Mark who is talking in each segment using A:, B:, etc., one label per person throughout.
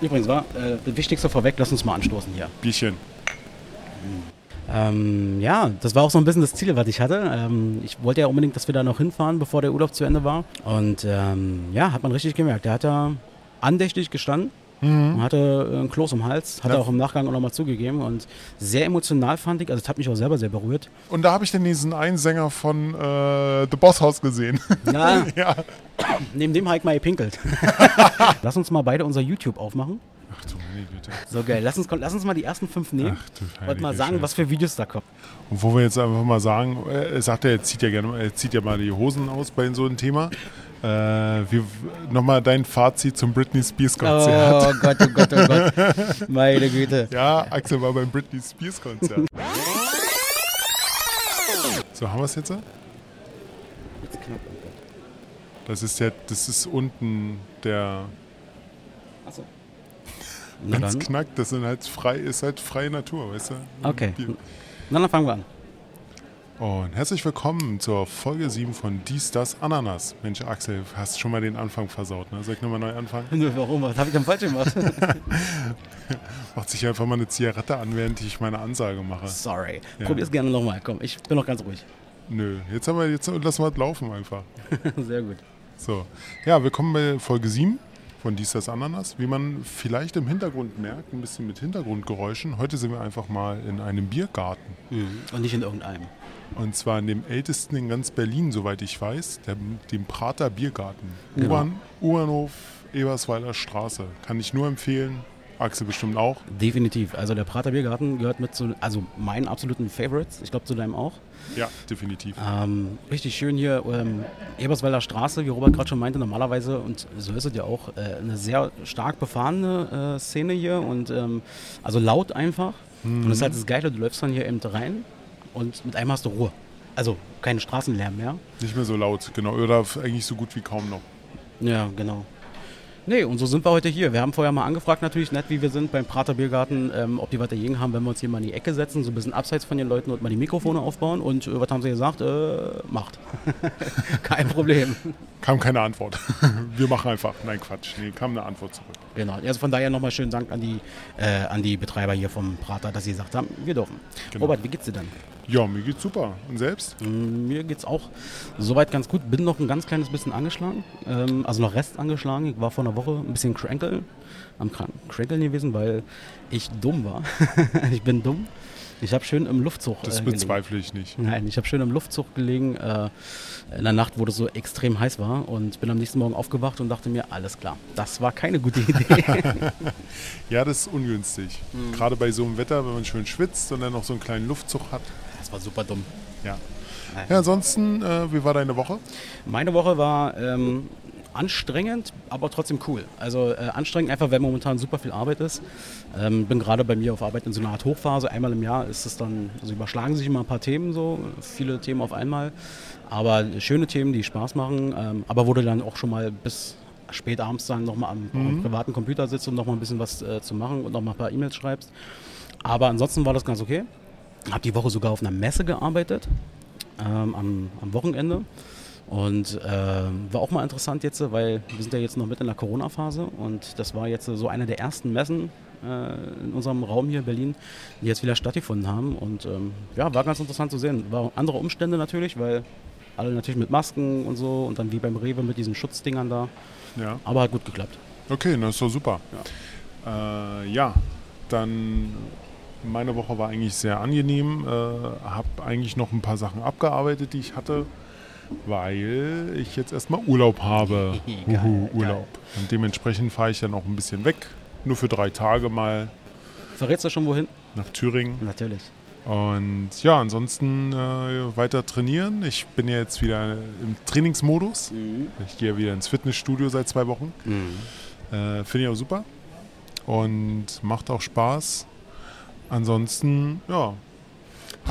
A: Übrigens war äh, das Wichtigste vorweg, lass uns mal anstoßen hier.
B: Bierchen.
A: Ähm, ja, das war auch so ein bisschen das Ziel, was ich hatte. Ähm, ich wollte ja unbedingt, dass wir da noch hinfahren, bevor der Urlaub zu Ende war. Und ähm, ja, hat man richtig gemerkt. Der hat da andächtig gestanden. Und hatte äh, ein Kloß im Hals, hat
B: Ja.
A: er auch im Nachgang auch nochmal zugegeben und sehr emotional fand ich, also das hat mich auch selber sehr berührt.
B: Und da habe ich dann diesen einen Sänger von äh, The Boss House gesehen.
A: Ja,
B: ja.
A: neben dem habe ich mal gepinkelt. Lass uns mal beide unser YouTube aufmachen.
B: Ach du meine Güte.
A: So geil, lass uns, lass uns mal die ersten fünf nehmen
B: Ach
A: und mal sagen,
B: Scheiße.
A: was für Videos da kommen.
B: Und wo wir jetzt einfach mal sagen, äh, er sagt ja, er zieht ja gerne, er zieht ja mal die Hosen aus bei so einem Thema. Äh, wir, nochmal dein Fazit zum Britney Spears Konzert.
A: Oh Gott, oh Gott, oh Gott. Meine Güte.
B: Ja, Axel war beim Britney Spears Konzert. so, haben wir es jetzt? Das ist ja, das ist unten der,
A: Achso.
B: Wenn es knackt, das sind halt frei, ist halt freie Natur, weißt du?
A: Okay. Na, dann fangen wir an.
B: Und herzlich willkommen zur Folge 7 von Dies, Das, Ananas. Mensch, Axel, hast schon mal den Anfang versaut, ne? Soll ich nochmal neu anfangen?
A: Nö, Warum? Was habe ich denn falsch gemacht?
B: Macht sich einfach mal eine Zigarette an, während ich meine Ansage mache.
A: Sorry.
B: Ja.
A: Probier's gerne nochmal. Komm, ich bin noch ganz ruhig.
B: Nö, jetzt haben wir, jetzt lassen wir es laufen einfach.
A: Sehr gut.
B: So. Ja, willkommen bei Folge 7 von Dies, Das, Ananas. Wie man vielleicht im Hintergrund merkt, ein bisschen mit Hintergrundgeräuschen. Heute sind wir einfach mal in einem Biergarten.
A: Und nicht in irgendeinem.
B: Und zwar in dem ältesten in ganz Berlin, soweit ich weiß, der, dem Prater Biergarten.
A: Genau.
B: U-Bahn, U-Bahnhof, Ebersweiler Straße. Kann ich nur empfehlen. Axel bestimmt auch.
A: Definitiv. Also der Prater Biergarten gehört mit zu, also meinen absoluten Favorites. Ich glaube zu deinem auch.
B: Ja, definitiv.
A: Ähm, richtig schön hier, ähm, Eberswalder Straße, wie Robert gerade schon meinte, normalerweise, und so ist es ja auch, äh, eine sehr stark befahrene äh, Szene hier und ähm, also laut einfach. Und das ist halt das Geile, du läufst dann hier eben rein und mit einem hast du Ruhe. Also kein Straßenlärm mehr.
B: Nicht mehr so laut, genau. Oder eigentlich so gut wie kaum noch.
A: Ja, genau. Nee, und so sind wir heute hier. Wir haben vorher mal angefragt, natürlich nett wie wir sind beim Prater Biergarten, ähm, ob die was dagegen haben, wenn wir uns hier mal in die Ecke setzen, so ein bisschen abseits von den Leuten und mal die Mikrofone aufbauen. Und äh, was haben sie gesagt? Äh, macht. Kein Problem.
B: Kam keine Antwort. Wir machen einfach. Nein, Quatsch. Nee, kam eine Antwort zurück.
A: Genau. Also von daher nochmal schönen Dank an die, äh, an die Betreiber hier vom Prater, dass sie gesagt haben, wir dürfen.
B: Genau.
A: Robert, wie geht's dir denn?
B: Ja, mir geht's super. Und selbst?
A: Mm, Mir geht's auch soweit ganz gut. Bin noch ein ganz kleines bisschen angeschlagen. Ähm, also noch Rest angeschlagen. Ich war vor einer Woche ein bisschen crankel, am Crankeln gewesen, weil ich dumm war. ich bin dumm. Ich habe schön im Luftzug
B: Das
A: äh, gelegen.
B: bezweifle ich nicht.
A: Nein, ich habe schön im Luftzug gelegen, äh, in der Nacht, wo das so extrem heiß war und bin am nächsten Morgen aufgewacht und dachte mir, alles klar, das war keine gute Idee.
B: Ja, das ist ungünstig.
A: Mhm.
B: Gerade bei so einem Wetter, wenn man schön schwitzt und dann noch so einen kleinen Luftzug hat.
A: das war super dumm.
B: Ja. Ja, ansonsten, äh, wie war deine Woche?
A: Meine Woche war ähm, anstrengend, aber trotzdem cool. Also äh, anstrengend einfach, weil momentan super viel Arbeit ist. Ähm, bin gerade bei mir auf Arbeit in so einer Art Hochphase. Einmal im Jahr ist es dann, also überschlagen sich immer ein paar Themen so, viele Themen auf einmal. Aber schöne Themen, die Spaß machen. Ähm, aber wurde dann auch schon mal bis spät abends dann nochmal am, am privaten Computer sitzt, um nochmal ein bisschen was äh, zu machen und nochmal ein paar E-Mails schreibst. Aber ansonsten war das ganz okay. Habe die Woche sogar auf einer Messe gearbeitet, ähm, am, am Wochenende. Und ähm, war auch mal interessant jetzt, weil wir sind ja jetzt noch mit in der Corona-Phase und das war jetzt so eine der ersten Messen äh, in unserem Raum hier in Berlin, die jetzt wieder stattgefunden haben. Und ähm, ja, war ganz interessant zu sehen. War andere Umstände natürlich, weil alle natürlich mit Masken und so und dann wie beim Rewe mit diesen Schutzdingern da.
B: Ja.
A: Aber hat gut geklappt.
B: Okay, das ist doch super. Ja, äh, ja dann meine Woche war eigentlich sehr angenehm. Äh, habe eigentlich noch ein paar Sachen abgearbeitet, die ich hatte, weil ich jetzt erstmal Urlaub habe.
A: Geil, geil.
B: Urlaub. Und dementsprechend fahre ich dann auch ein bisschen weg. Nur für drei Tage mal
A: Verrätst du schon wohin?
B: nach Thüringen.
A: Natürlich.
B: Und ja, ansonsten äh, weiter trainieren. Ich bin ja jetzt wieder im Trainingsmodus. Ich gehe ja wieder ins Fitnessstudio seit zwei Wochen. Äh, Finde ich auch super. Und macht auch Spaß. Ansonsten, ja.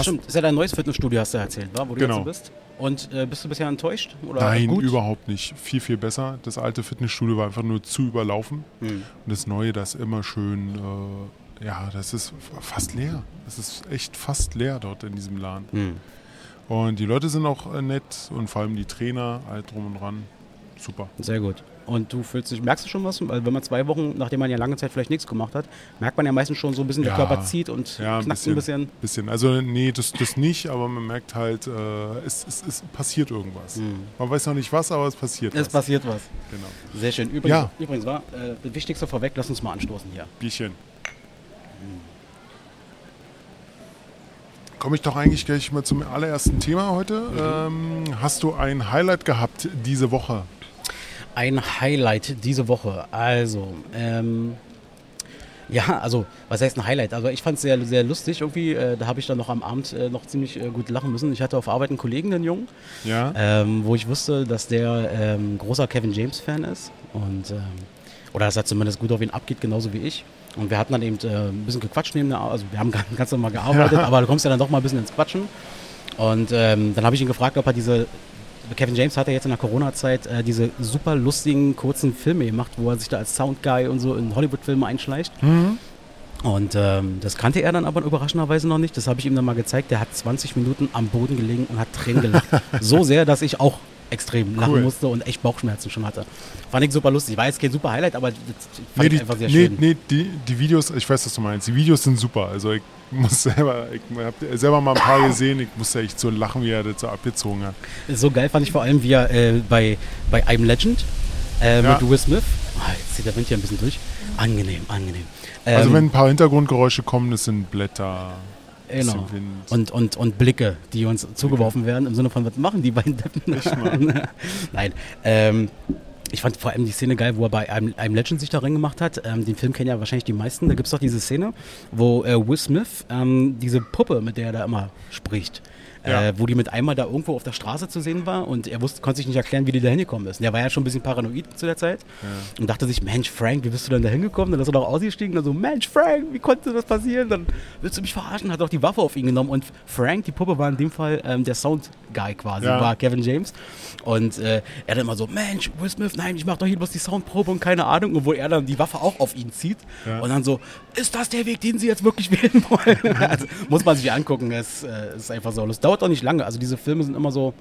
A: Stimmt, ist ja dein neues Fitnessstudio, hast du erzählt, wa? wo du
B: Genau.
A: jetzt bist. Und äh, bist du bisher enttäuscht? Oder
B: Nein,
A: gut?
B: überhaupt nicht. Viel, viel besser. Das alte Fitnessstudio war einfach nur zu überlaufen.
A: Hm.
B: Und das neue, das immer schön, äh, ja, das ist fast leer. Das ist echt fast leer dort in diesem Laden.
A: Hm.
B: Und die Leute sind auch äh, nett und vor allem die Trainer, alt drum und dran. Super.
A: Sehr gut. Und du fühlst dich, merkst du schon was? Weil wenn man zwei Wochen, nachdem man ja lange Zeit vielleicht nichts gemacht hat, merkt man ja meistens schon so ein bisschen,
B: Ja.
A: der Körper zieht und
B: Ja, ein
A: knackt
B: bisschen,
A: ein bisschen.
B: Also nee, das, das nicht, aber man merkt halt, äh, es, es, es passiert irgendwas. Man weiß noch nicht was, aber es passiert
A: Es
B: was.
A: passiert was.
B: Genau.
A: Sehr schön. Übrigens,
B: Ja.
A: übrigens war äh, das Wichtigste vorweg, lass uns mal anstoßen hier.
B: Bierchen. Komme ich doch eigentlich gleich mal zum allerersten Thema heute. Ähm, hast du ein Highlight gehabt diese Woche?
A: Ein Highlight diese Woche. Also, ähm, ja, also, was heißt ein Highlight? Also, ich fand es sehr, sehr lustig irgendwie. Äh, da habe ich dann noch am Abend äh, noch ziemlich äh, gut lachen müssen. Ich hatte auf Arbeit einen Kollegen, einen Jungen,
B: Ja.
A: ähm, wo ich wusste, dass der ähm, großer Kevin James-Fan ist. Und, ähm, oder dass er zumindest gut auf ihn abgeht, genauso wie ich. Und wir hatten dann eben äh, ein bisschen gequatscht neben der Ar- Also, wir haben ganz, ganz normal gearbeitet, aber du kommst ja dann doch mal ein bisschen ins Quatschen. Und ähm, dann habe ich ihn gefragt, ob er diese. Kevin James hat ja jetzt in der Corona-Zeit äh, diese super lustigen, kurzen Filme gemacht, wo er sich da als Soundguy und so in Hollywood-Filme einschleicht. Und ähm, das kannte er dann aber überraschenderweise noch nicht. Das habe ich ihm dann mal gezeigt. Der hat 20 Minuten am Boden gelegen und hat Tränen gelacht. so sehr, dass ich auch extrem lachen
B: Cool.
A: musste und echt Bauchschmerzen schon hatte. Fand ich super lustig. War jetzt kein super Highlight, aber das fand
B: Nee,
A: ich
B: die,
A: einfach sehr
B: nee,
A: schön.
B: nee die, die Videos, ich weiß, was du meinst. Die Videos sind super. Also ich muss selber, ich habe selber mal ein paar gesehen. Ich musste echt so lachen, wie er das so abgezogen hat.
A: So geil fand ich vor allem, wie er äh, bei, bei I'm Legend äh,
B: Ja.
A: mit Will Smith. Ah, jetzt zieht der Wind hier ein bisschen durch. Angenehm, angenehm.
B: Also
A: Ähm,
B: wenn ein paar Hintergrundgeräusche kommen, das sind Blätter.
A: Genau. Und, und, und Blicke, die uns zugeworfen werden, im Sinne von, was machen die beiden Deppen? Nein. Ähm, ich fand vor allem die Szene geil, wo er bei einem, einem Legend sich da reingemacht hat. Ähm, den Film kennen ja wahrscheinlich die meisten. Da gibt es doch diese Szene, wo äh, Will Smith ähm, diese Puppe, mit der er da immer spricht,
B: Ja.
A: äh, wo die mit einmal da irgendwo auf der Straße zu sehen war und er wusste, konnte sich nicht erklären, wie die da hingekommen ist. Der war ja schon ein bisschen paranoid zu der Zeit und dachte sich, Mensch, Frank, wie bist du denn da hingekommen? Dann ist er doch ausgestiegen und dann so, Mensch, Frank, wie konnte das passieren? Dann willst du mich verarschen? Hat auch die Waffe auf ihn genommen und Frank, die Puppe, war in dem Fall ähm, der Sound-Guy quasi,
B: Ja.
A: war Kevin James. Und äh, er dann immer so, Mensch, Will Smith, nein, ich mach doch hier bloß die Soundprobe und keine Ahnung. Und wo er dann die Waffe auch auf ihn zieht
B: Ja.
A: und dann so, ist das der Weg, den sie jetzt wirklich wählen wollen? also, muss man sich angucken, es äh, ist einfach so. Es dauert auch nicht lange. Also diese Filme sind immer so,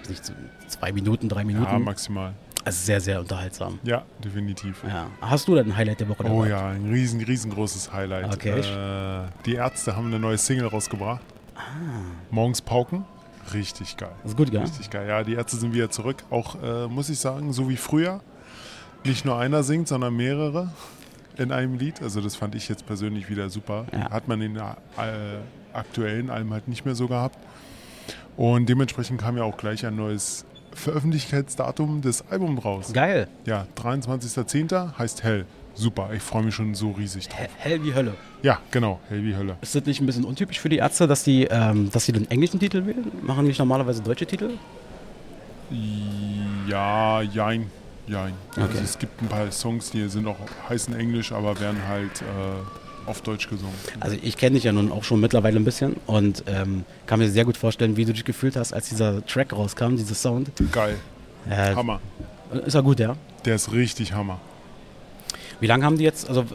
A: weiß nicht, so zwei Minuten, drei
B: Ja,
A: Minuten.
B: maximal.
A: also sehr, sehr unterhaltsam.
B: Ja, definitiv.
A: Ja. Hast du denn ein Highlight der Woche
B: Oh
A: dabei?
B: ja, ein riesen, riesengroßes Highlight.
A: Okay.
B: Äh, die Ärzte haben eine neue Single rausgebracht.
A: Ah.
B: Morgens Pauken. Richtig geil.
A: Das ist gut, gell?
B: Richtig geil. Ja, die Ärzte sind wieder zurück. Auch, äh, muss ich sagen, so wie früher. Nicht nur einer singt, sondern mehrere in einem Lied. Also das fand ich jetzt persönlich wieder super.
A: Ja.
B: Hat man in äh, aktuellen Alben halt nicht mehr so gehabt. Und dementsprechend kam ja auch gleich ein neues Veröffentlichkeitsdatum des Albums raus.
A: Geil.
B: Ja, 23.10. heißt Hell. Super, ich freue mich schon so riesig drauf.
A: He- Hell wie Hölle.
B: Ja, genau, Hell wie Hölle.
A: Ist das nicht ein bisschen untypisch für die Ärzte, dass die, ähm, dass sie den englischen Titel wählen? Machen die nicht normalerweise deutsche Titel?
B: Ja, jein, jein. Also
A: Okay.
B: es gibt ein paar Songs, die sind auch heißen Englisch, aber werden halt äh, auf Deutsch gesungen.
A: Also ich kenne dich ja nun auch schon mittlerweile ein bisschen und ähm, kann mir sehr gut vorstellen, wie du dich gefühlt hast, als dieser Track rauskam, dieser Sound.
B: Geil,
A: Äh,
B: Hammer.
A: ist ja gut, ja.
B: Der ist richtig Hammer.
A: Wie lange haben die jetzt, also äh,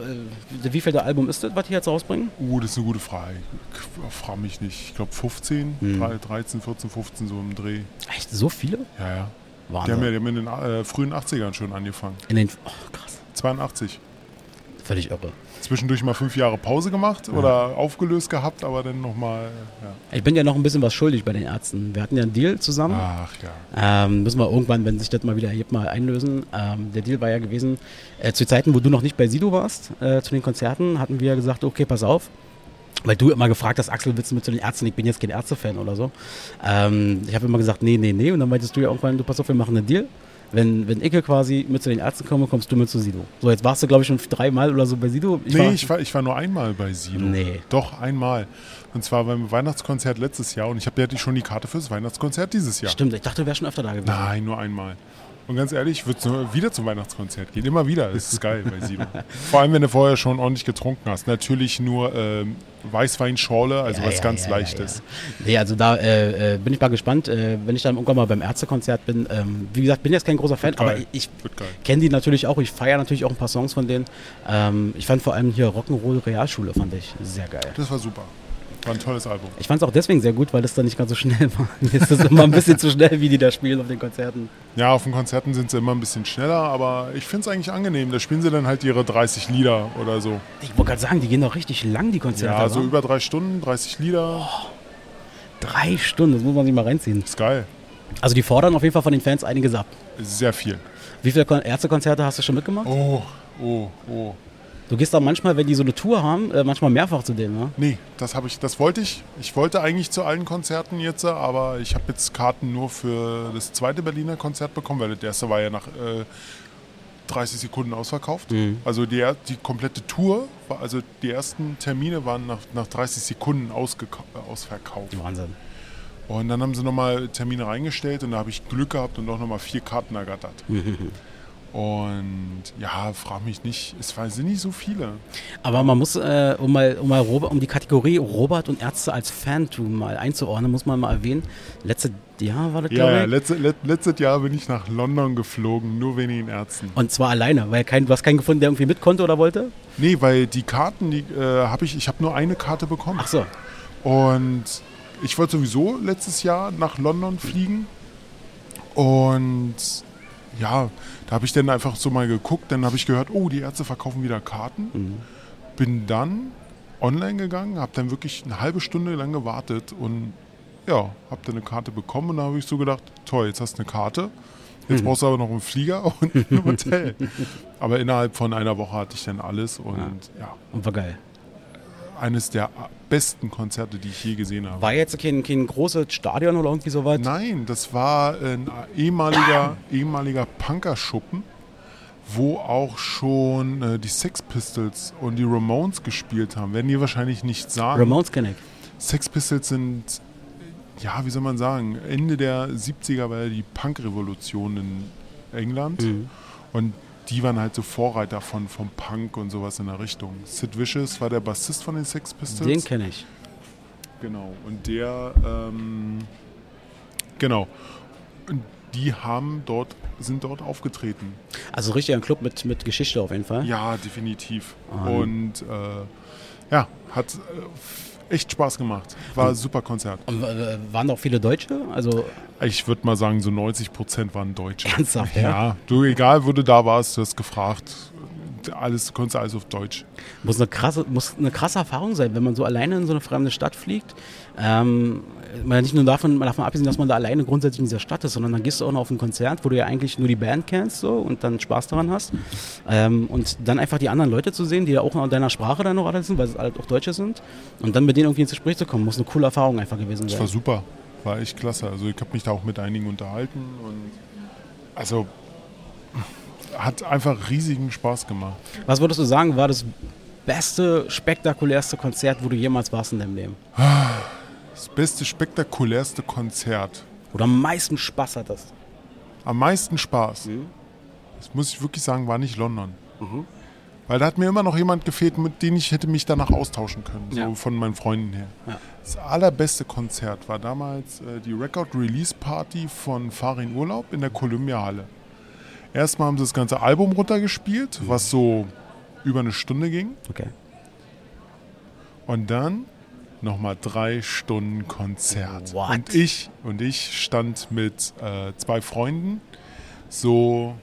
A: wie viel der Album ist das, was die jetzt rausbringen?
B: Uh, das ist eine gute Frage. Ich frage mich nicht. Ich glaube 15,
A: Hm.
B: 13, 14, 15 so im Dreh.
A: Echt so viele?
B: Ja, ja. Die
A: Wahnsinn.
B: haben ja die haben in den äh, frühen 80ern schon angefangen.
A: In den, oh, krass,
B: 82.
A: völlig irre.
B: Zwischendurch mal fünf Jahre Pause gemacht oder aufgelöst gehabt, aber dann nochmal. Ja.
A: Ich bin ja noch ein bisschen was schuldig bei den Ärzten. Wir hatten ja einen Deal zusammen.
B: Ach ja.
A: Ähm, müssen wir irgendwann, wenn sich das mal wieder ergibt, mal einlösen. Ähm, der Deal war ja gewesen, äh, zu Zeiten, wo du noch nicht bei Sido warst, äh, zu den Konzerten, hatten wir gesagt, okay, pass auf. Weil du immer gefragt hast, Axel, willst du mit zu den Ärzten? Ich bin jetzt kein Ärzte-Fan oder so. Ähm, ich habe immer gesagt, nee, nee, nee. Und dann meintest du ja irgendwann, du pass auf, wir machen einen Deal. Wenn, wenn ich quasi mit zu den Ärzten komme, kommst du mit zu Sido. So, jetzt warst du, glaube ich, schon dreimal oder so bei Sido. Ich
B: nee,
A: war,
B: ich, war, ich war nur einmal bei Sido.
A: Nee.
B: Doch, einmal. Und zwar beim Weihnachtskonzert letztes Jahr. Und ich habe ja schon die Karte fürs Weihnachtskonzert dieses Jahr.
A: Stimmt, ich dachte, du wärst schon öfter da gewesen.
B: Nein, nur einmal. Und ganz ehrlich, ich würde wieder zum Weihnachtskonzert gehen. Immer wieder. Das ist geil bei Sido. Vor allem, wenn du vorher schon ordentlich getrunken hast. Natürlich nur ähm, Weißweinschorle, also
A: Ja,
B: was
A: ja,
B: ganz
A: ja, ja,
B: Leichtes.
A: Nee, also da äh, äh, bin ich mal gespannt, äh, wenn ich dann irgendwann mal beim Ärztekonzert bin. Ähm, wie gesagt, bin jetzt kein großer Fan,
B: Wird
A: aber
B: geil.
A: ich,
B: geil.
A: kenne die natürlich auch. Ich feiere natürlich auch ein paar Songs von denen. Ähm, ich fand vor allem hier Rock'n'Roll Realschule fand ich sehr geil.
B: Das war super. War ein tolles Album.
A: Ich fand es auch deswegen sehr gut, weil es dann nicht ganz so schnell war. Mir ist das immer ein bisschen zu schnell, wie die da spielen auf den Konzerten.
B: Ja, auf den Konzerten sind sie immer ein bisschen schneller, aber ich finde es eigentlich angenehm. Da spielen sie dann halt ihre 30 Lieder oder so.
A: Ich wollte gerade sagen, die gehen doch richtig lang, die Konzerte.
B: Ja, so
A: wa?
B: über drei Stunden, 30 Lieder.
A: Drei Stunden, das muss man sich mal reinziehen.
B: Ist geil.
A: Also die fordern auf jeden Fall von den Fans einiges ab.
B: Sehr viel.
A: Wie viele Kon Ärztekonzerte hast du schon mitgemacht?
B: Oh, oh, oh.
A: Du gehst da manchmal, wenn die so eine Tour haben, äh, manchmal mehrfach zu denen, ne?
B: Nee, das habe ich, das wollte ich. Ich wollte eigentlich zu allen Konzerten jetzt, aber ich habe jetzt Karten nur für das zweite Berliner Konzert bekommen, weil das erste war ja nach äh, 30 Sekunden ausverkauft.
A: Mhm.
B: Also die, die komplette Tour, war, also die ersten Termine waren nach, nach 30 Sekunden äh, ausverkauft.
A: Wahnsinn.
B: Und dann haben sie nochmal Termine reingestellt und da habe ich Glück gehabt und auch nochmal vier Karten ergattert. Und ja, frag mich nicht, es waren sind nicht so viele.
A: Aber man muss, äh, um mal, um mal Robert, um die Kategorie Robert und Ärzte als Fantum mal einzuordnen, muss man mal erwähnen. Letztes Jahr war das,
B: Ja,
A: glaube
B: ja
A: ich.
B: letzte, let, letztes Jahr bin ich nach London geflogen, nur wegen den Ärzten.
A: Und zwar alleine, weil kein, du hast keinen gefunden, der irgendwie mit konnte oder wollte?
B: Nee, weil die Karten, die äh, habe ich, ich habe nur eine Karte bekommen.
A: Ach so.
B: Und ich wollte sowieso letztes Jahr nach London fliegen. Und ja, da habe ich dann einfach so mal geguckt. Dann habe ich gehört, oh, die Ärzte verkaufen wieder Karten. Bin dann online gegangen, habe dann wirklich eine halbe Stunde lang gewartet und ja, habe dann eine Karte bekommen. Und da habe ich so gedacht, toll, jetzt hast du eine Karte. Jetzt brauchst du aber noch einen Flieger und ein Hotel. aber innerhalb von einer Woche hatte ich dann alles und ja,
A: Und war geil.
B: Eines der besten Konzerte, die ich je gesehen habe.
A: War jetzt kein, kein großes Stadion oder irgendwie sowas?
B: Nein, das war ein ehemaliger, ehemaliger Punkerschuppen, wo auch schon äh, die Sex Pistols und die Ramones gespielt haben. Werden die wahrscheinlich nicht sagen.
A: Ramones kenn ich.
B: Sex Pistols sind, ja, wie soll man sagen, Ende der 70er war ja die Punk-Revolution in England.
A: Mhm.
B: Und die waren halt so Vorreiter von, vom Punk und sowas in der Richtung. Sid Vicious war der Bassist von den Sex Pistols.
A: Den kenne ich.
B: Genau. Und der, ähm, genau. Und die haben dort, sind dort aufgetreten.
A: Also richtig ein Club mit, mit Geschichte auf jeden Fall.
B: Ja, definitiv.
A: Ah.
B: Und äh, ja, hat äh, echt Spaß gemacht. War ein super Konzert.
A: Und, äh, waren auch viele Deutsche? Also
B: Ich würde mal sagen, so 90 Prozent waren Deutsche.
A: Ernsthaft, ja?
B: Ja, du, egal wo du da warst, du hast gefragt. Alles, du konntest alles auf Deutsch.
A: muss eine, krasse, muss eine krasse Erfahrung sein, wenn man so alleine in so eine fremde Stadt fliegt. Ähm, man nicht nur davon, davon abgesehen, dass man da alleine grundsätzlich in dieser Stadt ist, sondern dann gehst du auch noch auf ein Konzert, wo du ja eigentlich nur die Band kennst so, und dann Spaß daran hast. Ähm, und dann einfach die anderen Leute zu sehen, die ja auch in deiner Sprache dann noch alle sind, weil es halt auch Deutsche sind. Und dann mit denen irgendwie ins Gespräch zu kommen, muss eine coole Erfahrung einfach gewesen
B: Das
A: sein.
B: war super. War echt klasse. Also ich habe mich da auch mit einigen unterhalten und also hat einfach riesigen Spaß gemacht.
A: Was würdest du sagen, war das beste, spektakulärste Konzert, wo du jemals warst in deinem Leben?
B: Das beste, spektakulärste Konzert.
A: Du am meisten Spaß hattest?
B: Am meisten Spaß. Das muss ich wirklich sagen, war nicht London. Weil da hat mir immer noch jemand gefehlt, mit dem ich hätte mich danach austauschen können, so
A: Ja.
B: von meinen Freunden her.
A: Ja.
B: Das allerbeste Konzert war damals äh, die Record Release Party von Farin Urlaub in der Columbia Halle. Erstmal haben sie das ganze Album runtergespielt, was so über eine Stunde ging.
A: Okay.
B: Und dann nochmal drei Stunden Konzert.
A: What?
B: Und ich und ich stand mit äh, zwei Freunden so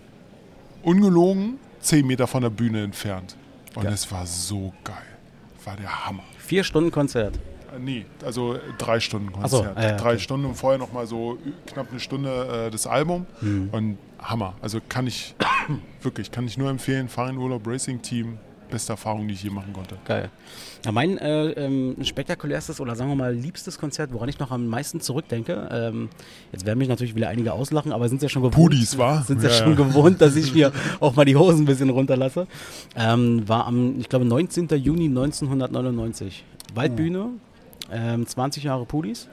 B: ungelogen zehn Meter von der Bühne entfernt. Und es war so geil. War der Hammer.
A: Vier Stunden Konzert.
B: Äh, Nee, also äh, drei Stunden
A: Ach so,
B: Konzert.
A: ah
B: drei
A: okay.
B: Stunden und vorher nochmal so knapp eine Stunde äh, das Album.
A: Hm.
B: Und Hammer. Also kann ich wirklich, kann ich nur empfehlen. Fahren Urlaub Racing Team. Beste Erfahrung, die ich je machen konnte.
A: Geil. Ja, mein äh, ähm, spektakulärstes oder sagen wir mal liebstes Konzert, woran ich noch am meisten zurückdenke, ähm, jetzt werden mich natürlich wieder einige auslachen, aber sind ja schon gewohnt,
B: Pudis, wa?
A: sind ja,
B: Ja,
A: schon gewohnt, dass ich mir auch mal die Hosen ein bisschen runterlasse. Ähm, war am, ich glaube, 19. Juni 1999. Waldbühne, ähm, 20 Jahre Pudis.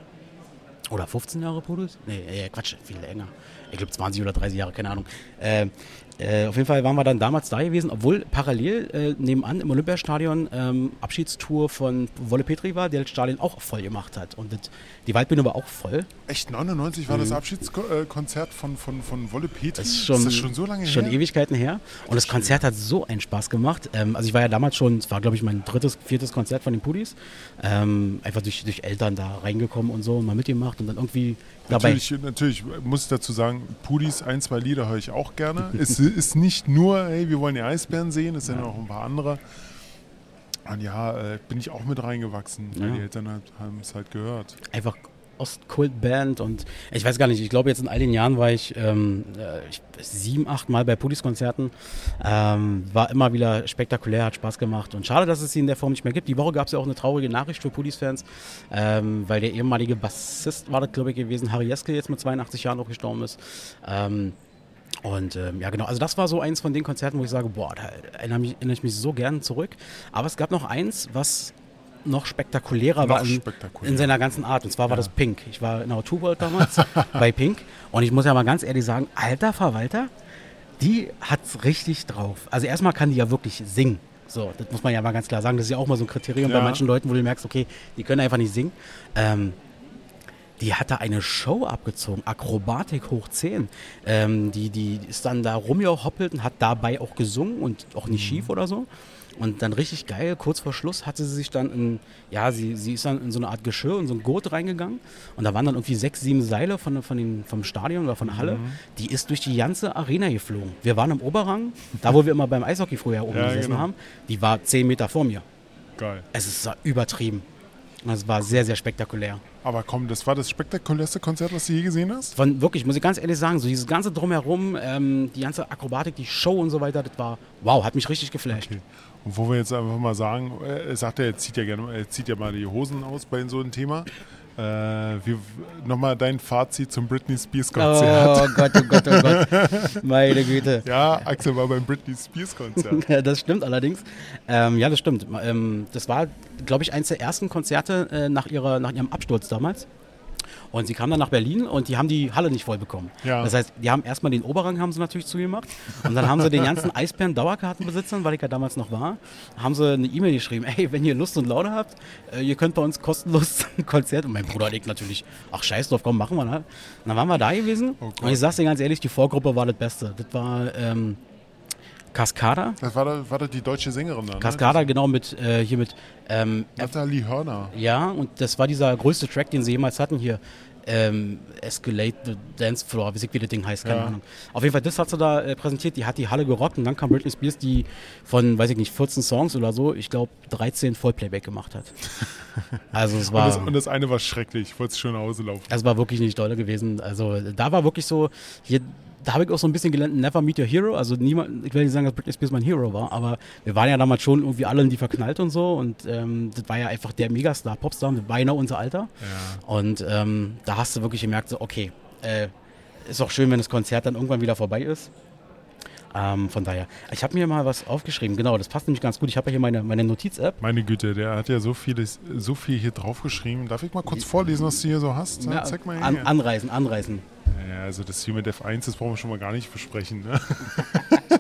A: Oder 15 Jahre Pudis? Nee, äh, Quatsch, viel länger. ich glaube 20 oder 30 Jahre, keine Ahnung. Äh, äh, auf jeden Fall waren wir dann damals da gewesen, obwohl parallel äh, nebenan im Olympiastadion ähm, Abschiedstour von Wolle Petri war, der das Stadion auch voll gemacht hat. Und das, die Waldbühne war auch voll.
B: Echt, 99 war das Abschiedskonzert von, von, von Wolle Petri?
A: Das ist, schon,
B: ist das schon so lange
A: schon
B: her?
A: Ewigkeiten her. Und das Konzert hat so einen Spaß gemacht. Ähm, also ich war ja damals schon, es war glaube ich mein drittes, viertes Konzert von den Pudis. Ähm, einfach durch, durch Eltern da reingekommen und so und mal mitgemacht und dann irgendwie dabei.
B: Natürlich, natürlich muss ich dazu sagen, Pudis, ein, zwei Lieder höre ich auch gerne. es ist nicht nur, hey, wir wollen die Eisbären sehen, es sind ja. noch ein paar andere. Und ja, äh, bin ich auch mit reingewachsen, weil
A: Ja.
B: die Eltern halt, haben es halt gehört.
A: einfach Ostkult-Band und ich weiß gar nicht, ich glaube jetzt in all den Jahren war ich, ähm, äh, ich sieben, acht Mal bei Pudis-Konzerten, ähm, war immer wieder spektakulär, hat Spaß gemacht und schade, dass es sie in der Form nicht mehr gibt. Die Woche gab es ja auch eine traurige Nachricht für Pudis-Fans, ähm, weil der ehemalige Bassist war das glaube ich gewesen, Harry Jeske jetzt mit 82 Jahren auch gestorben ist. Und ähm, ja, genau, also das war so eins von den Konzerten, wo ich sage, boah, da erinnere, mich, erinnere ich mich so gern zurück. Aber es gab noch eins, was noch spektakulärer
B: Noch
A: war in,
B: spektakulärer.
A: in seiner ganzen Art. Und zwar war das Pink. Ich war in der Two World damals bei Pink. Und ich muss ja mal ganz ehrlich sagen, alter Verwalter, die hat's richtig drauf. Also erstmal kann die ja wirklich singen. So, das muss man ja mal ganz klar sagen. Das ist ja auch mal so ein Kriterium bei
B: Ja.
A: manchen Leuten, wo du merkst, okay, die können einfach nicht singen. Ähm, die hat da eine Show abgezogen, Akrobatik hoch 10. Ähm, die, die ist dann da rumgehoppelt und hat dabei auch gesungen und auch nicht schief oder so. Und dann richtig geil, kurz vor Schluss hatte sie sich dann in, ja, sie, sie ist dann in so eine Art Geschirr, in so ein Gurt reingegangen. Und da waren dann irgendwie sechs, sieben Seile von, von den, vom Stadion oder von der Halle. Die ist durch die ganze Arena geflogen. Wir waren im Oberrang, da wo wir immer beim Eishockey früher oben
B: Ja,
A: gesessen
B: genau.
A: haben. Die war zehn Meter vor mir.
B: Geil.
A: Es ist übertrieben. Und es war sehr, sehr spektakulär.
B: Aber komm, das war das spektakulärste Konzert, was du je gesehen hast?
A: Von wirklich, muss ich ganz ehrlich sagen, so dieses ganze Drumherum, ähm, die ganze Akrobatik, die Show und so weiter, das war wow, hat mich richtig geflasht.
B: Okay. Und wo wir jetzt einfach mal sagen, äh, er sagt er zieht ja gerne, er zieht ja mal die Hosen aus bei so einem Thema. Äh, wir- Nochmal dein Fazit zum Britney Spears Konzert.
A: Oh Gott, oh Gott, oh Gott. Meine Güte.
B: Ja, Axel war beim Britney Spears Konzert.
A: Das stimmt allerdings. Ähm, ja, das stimmt. Ähm, das war, glaube ich, eines der ersten Konzerte äh, nach, ihrer, nach ihrem Absturz damals. Und sie kam dann nach Berlin und die haben die Halle nicht voll bekommen.
B: Ja.
A: Das heißt, die haben erstmal den Oberrang haben sie natürlich zugemacht und dann haben sie den ganzen Eisbären-Dauerkartenbesitzern, weil ich ja damals noch war, haben sie eine E-Mail geschrieben, hey, wenn ihr Lust und Laune habt, äh, ihr könnt bei uns kostenlos ein Konzert. Und mein Bruder und ich natürlich, ach scheiß drauf, komm, machen wir. Ne? Und dann waren wir da gewesen
B: Oh Gott.
A: und ich sag's dir ganz ehrlich, die Vorgruppe war das Beste. Das war ähm, Cascada.
B: Das war, da, war da die deutsche Sängerin dann.
A: Cascada, genau, mit äh, hier mit ähm,
B: Ne? Natalie Hörner.
A: ja, und das war dieser größte Track, den sie jemals hatten hier. Ähm, Escalate the Dance Floor, wie, wie das Ding heißt, keine
B: Ja.
A: Ahnung. Auf jeden Fall, das hat sie da äh, präsentiert, die hat die Halle gerockt und dann kam Britney Spears, die von, weiß ich nicht, 14 Songs oder so, ich glaube 13 Vollplayback gemacht hat. Also es
B: Und
A: war,
B: das, und das eine war schrecklich. Ich wollte schon nach Hause laufen.
A: es war wirklich nicht dolle gewesen. Also da war wirklich so, hier, da habe ich auch so ein bisschen gelernt, never meet your hero. Also niemand, ich will nicht sagen, dass Britney Spears mein Hero war, aber wir waren ja damals schon irgendwie alle in die verknallt und so und ähm, das war ja einfach der Megastar, Popstar, beinahe unser Alter.
B: Ja.
A: Und ähm, da hast du wirklich gemerkt, so, okay, äh, ist auch schön, wenn das Konzert dann irgendwann wieder vorbei ist. Ähm, von daher, ich habe mir mal was aufgeschrieben, genau, das passt nämlich ganz gut. Ich habe ja hier meine, meine Notiz-App.
B: Meine Güte, der hat ja so, vieles, so viel hier draufgeschrieben. Darf ich mal kurz vorlesen, was du hier so hast? Ja, Zeig mal
A: an,
B: her.
A: anreißen, anreißen.
B: Ja, also das Human Dev 1, das brauchen wir schon mal gar nicht besprechen. Ne?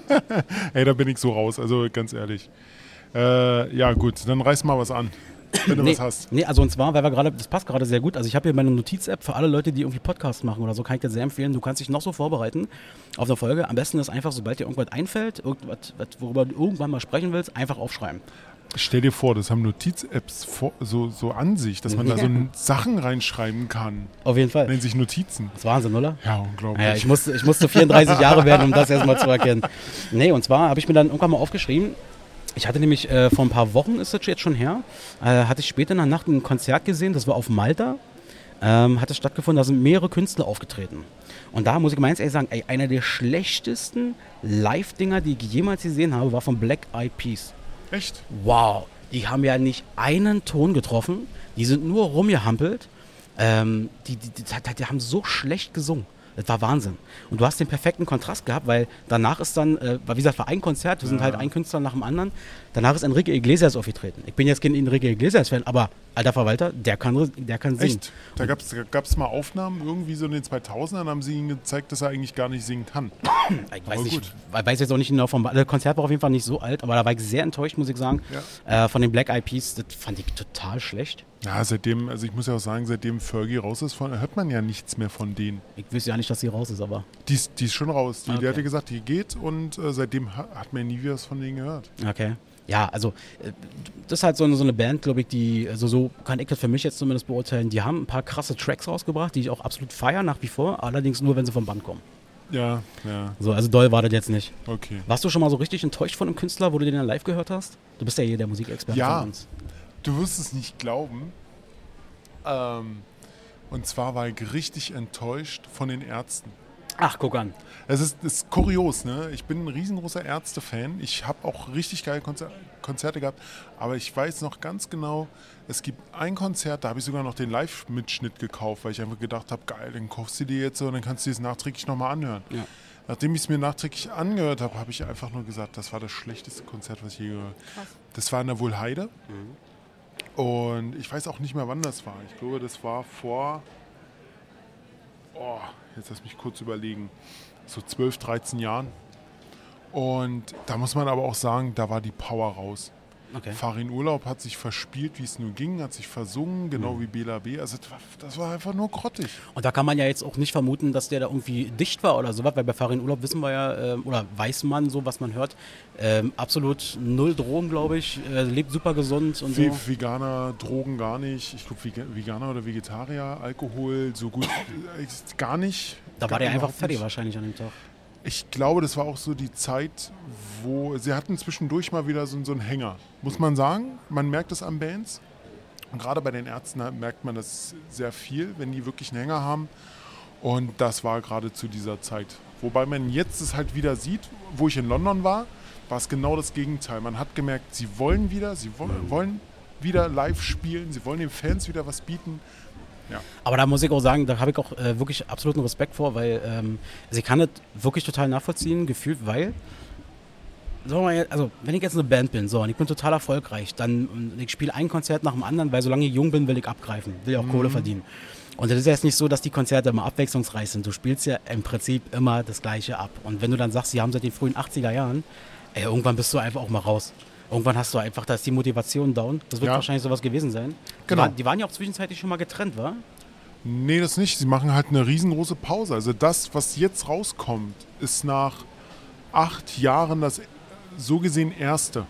B: Ey, da bin ich so raus, also ganz ehrlich. Äh, ja, gut, dann reiß mal was an, wenn du
A: Nee,
B: was hast.
A: nee, also und zwar, weil wir gerade, das passt gerade sehr gut. Also ich habe hier meine Notiz-App für alle Leute, die irgendwie Podcasts machen oder so, kann ich dir sehr empfehlen. Du kannst dich noch so vorbereiten auf eine Folge. Am besten ist einfach, sobald dir irgendwas einfällt, irgendwas, was- worüber du irgendwann mal sprechen willst, einfach aufschreiben.
B: Stell dir vor, das haben Notiz-Apps so, so an sich, dass man da so
A: Ja.
B: Sachen reinschreiben kann.
A: Auf jeden Fall.
B: Nennt sich Notizen.
A: Das ist Wahnsinn, oder?
B: Ja, unglaublich.
A: Naja, ich musste, ich musste 34 Jahre werden, um das erstmal zu erkennen. Nee, und zwar habe ich mir dann irgendwann mal aufgeschrieben, ich hatte nämlich äh, vor ein paar Wochen, ist das jetzt schon her, äh, hatte ich später in der Nacht ein Konzert gesehen, das war auf Malta, ähm, hat es stattgefunden, da sind mehrere Künstler aufgetreten. Und da muss ich meins ehrlich sagen, ey, einer der schlechtesten Live-Dinger, die ich jemals gesehen habe, war von Black Eyed Peas.
B: Echt?
A: Wow, die haben ja nicht einen Ton getroffen, die sind nur rumgehampelt. Ähm, die, die, die, die, die haben so schlecht gesungen. Das war Wahnsinn. Und du hast den perfekten Kontrast gehabt, weil danach ist dann, äh, wie gesagt, war ein Konzert, wir sind halt ein Künstler nach dem anderen. Danach ist Enrique Iglesias aufgetreten. Ich bin jetzt kein Enrique Iglesias-Fan, aber alter Verwalter, der kann, der kann singen. Echt?
B: Da gab es mal Aufnahmen, irgendwie so in den 2000ern haben sie ihm gezeigt, dass er eigentlich gar nicht singen kann.
A: ich weiß, nicht, weiß jetzt auch nicht genau vom das Konzert war auf jeden Fall nicht so alt, aber da war ich sehr enttäuscht, muss ich sagen. Ja. Äh, von den Black Eyed Peas, das fand ich total schlecht.
B: Ja, seitdem, also ich muss ja auch sagen, seitdem Fergie raus ist, von, hört man ja nichts mehr von denen.
A: Ich wüsste ja nicht, dass sie raus ist, aber.
B: Die, ist, die ist schon raus. Die, okay. die hatte gesagt, die geht und äh, seitdem hat, hat man nie wieder was von denen gehört.
A: Okay. Ja, also äh, das ist halt so eine, so eine Band, glaube ich, die, also so kann ich das für mich jetzt zumindest beurteilen, die haben ein paar krasse Tracks rausgebracht, die ich auch absolut feiere nach wie vor, allerdings nur, wenn sie vom Band kommen.
B: Ja, ja.
A: So, also doll war das jetzt nicht.
B: Okay.
A: Warst du schon mal so richtig enttäuscht von einem Künstler, wo du den dann live gehört hast? Du bist ja hier der Musikexperte
B: ja, von uns. Du wirst es nicht glauben. Ähm, und zwar war ich richtig enttäuscht von den Ärzten.
A: Ach, guck an.
B: Es ist, ist kurios, ne? Ich bin ein riesengroßer Ärzte-Fan. Ich habe auch richtig geile Konzer Konzerte gehabt. Aber ich weiß noch ganz genau, es gibt ein Konzert, da habe ich sogar noch den Live-Mitschnitt gekauft, weil ich einfach gedacht habe, geil, dann kaufst du dir jetzt und dann kannst du es nachträglich nochmal anhören. Ja. Nachdem ich es mir nachträglich angehört habe, habe ich einfach nur gesagt, das war das schlechteste Konzert, was ich je gehört habe. Das war in der Wohlheide. Mhm. Und ich weiß auch nicht mehr, wann das war. Ich glaube, das war vor. Oh, jetzt lass mich kurz überlegen, so 12, 13 Jahren. Und da muss man aber auch sagen, da war die Power raus. Okay. Farin Urlaub hat sich verspielt, wie es nur ging, hat sich versungen, genau mhm. wie Bela B. Also das war, einfach nur grottig.
A: Und da kann man ja jetzt auch nicht vermuten, dass der da irgendwie dicht war oder sowas, weil bei Farin Urlaub wissen wir ja, äh, oder weiß man so, was man hört, ähm, absolut null Drogen, glaube ich, äh, lebt super gesund und
B: v so. Veganer, Drogen gar nicht. Ich glaube, Veganer oder Vegetarier, Alkohol so gut äh, gar nicht.
A: Da war der einfach fertig wahrscheinlich an dem Tag.
B: Ich glaube, das war auch so die Zeit, wo sie hatten zwischendurch mal wieder so, so einen Hänger. Muss man sagen, man merkt es an Bands. Und gerade bei den Ärzten merkt man das sehr viel, wenn die wirklich einen Hänger haben. Und das war gerade zu dieser Zeit. Wobei man jetzt es halt wieder sieht, wo ich in London war, war es genau das Gegenteil. Man hat gemerkt, sie wollen wieder, sie wollen wieder live spielen, sie wollen den Fans wieder was bieten. Ja.
A: Aber da muss ich auch sagen, da habe ich auch äh, wirklich absoluten Respekt vor, weil ähm, also ich kann das wirklich total nachvollziehen, gefühlt, weil jetzt, also wenn ich jetzt eine Band bin, so und ich bin total erfolgreich, dann ich spiele ein Konzert nach dem anderen, weil solange ich jung bin, will ich abgreifen, will auch mhm. Kohle verdienen. Und es ist jetzt nicht so, dass die Konzerte immer abwechslungsreich sind. Du spielst ja im Prinzip immer das Gleiche ab. Und wenn du dann sagst, sie haben seit den frühen 80er Jahren, ey, irgendwann bist du einfach auch mal raus. Irgendwann hast du einfach, da ist die Motivation down. Das wird ja. wahrscheinlich sowas gewesen sein. Genau. Die, waren, die waren ja auch zwischenzeitlich schon mal getrennt, war?
B: Nee, das nicht. Sie machen halt eine riesengroße Pause. Also das, was jetzt rauskommt, ist nach acht Jahren das so gesehen erste.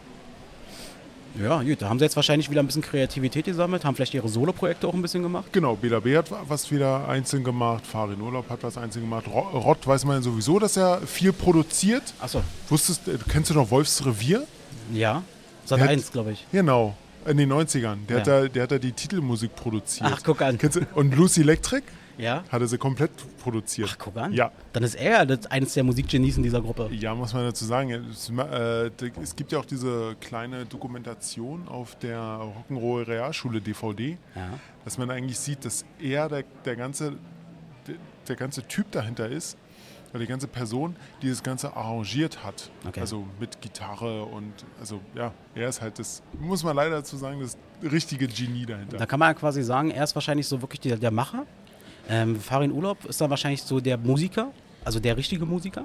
A: Ja, gut, da haben sie jetzt wahrscheinlich wieder ein bisschen Kreativität gesammelt, haben vielleicht ihre Solo-Projekte auch ein bisschen gemacht.
B: Genau, Bela B hat was wieder einzeln gemacht, Farin Urlaub hat was einzeln gemacht. Rott weiß man sowieso, dass er viel produziert.
A: Achso.
B: Wusstest, äh, kennst du noch Wolfs Revier?
A: Ja, Sat 1, glaube ich.
B: Genau, in den 90ern. Der, ja. hat da, der hat da die Titelmusik produziert.
A: Ach, guck an.
B: Du, und Lucy Electric?
A: Ja.
B: Hat er sie komplett produziert.
A: Ach, guck an.
B: Ja.
A: Dann ist er das eines der Musikgenies in dieser Gruppe.
B: Ja, muss man dazu sagen. Es, äh, es gibt ja auch diese kleine Dokumentation auf der Rock'n'Roll Realschule DVD, ja. dass man eigentlich sieht, dass er der, der, ganze, der, der ganze Typ dahinter ist weil die ganze Person, die das Ganze arrangiert hat, okay. also mit Gitarre und also ja, er ist halt das, muss man leider dazu sagen, das richtige Genie dahinter.
A: Da kann man quasi sagen, er ist wahrscheinlich so wirklich der, der Macher ähm, Farin Urlaub ist dann wahrscheinlich so der Musiker, also der richtige Musiker.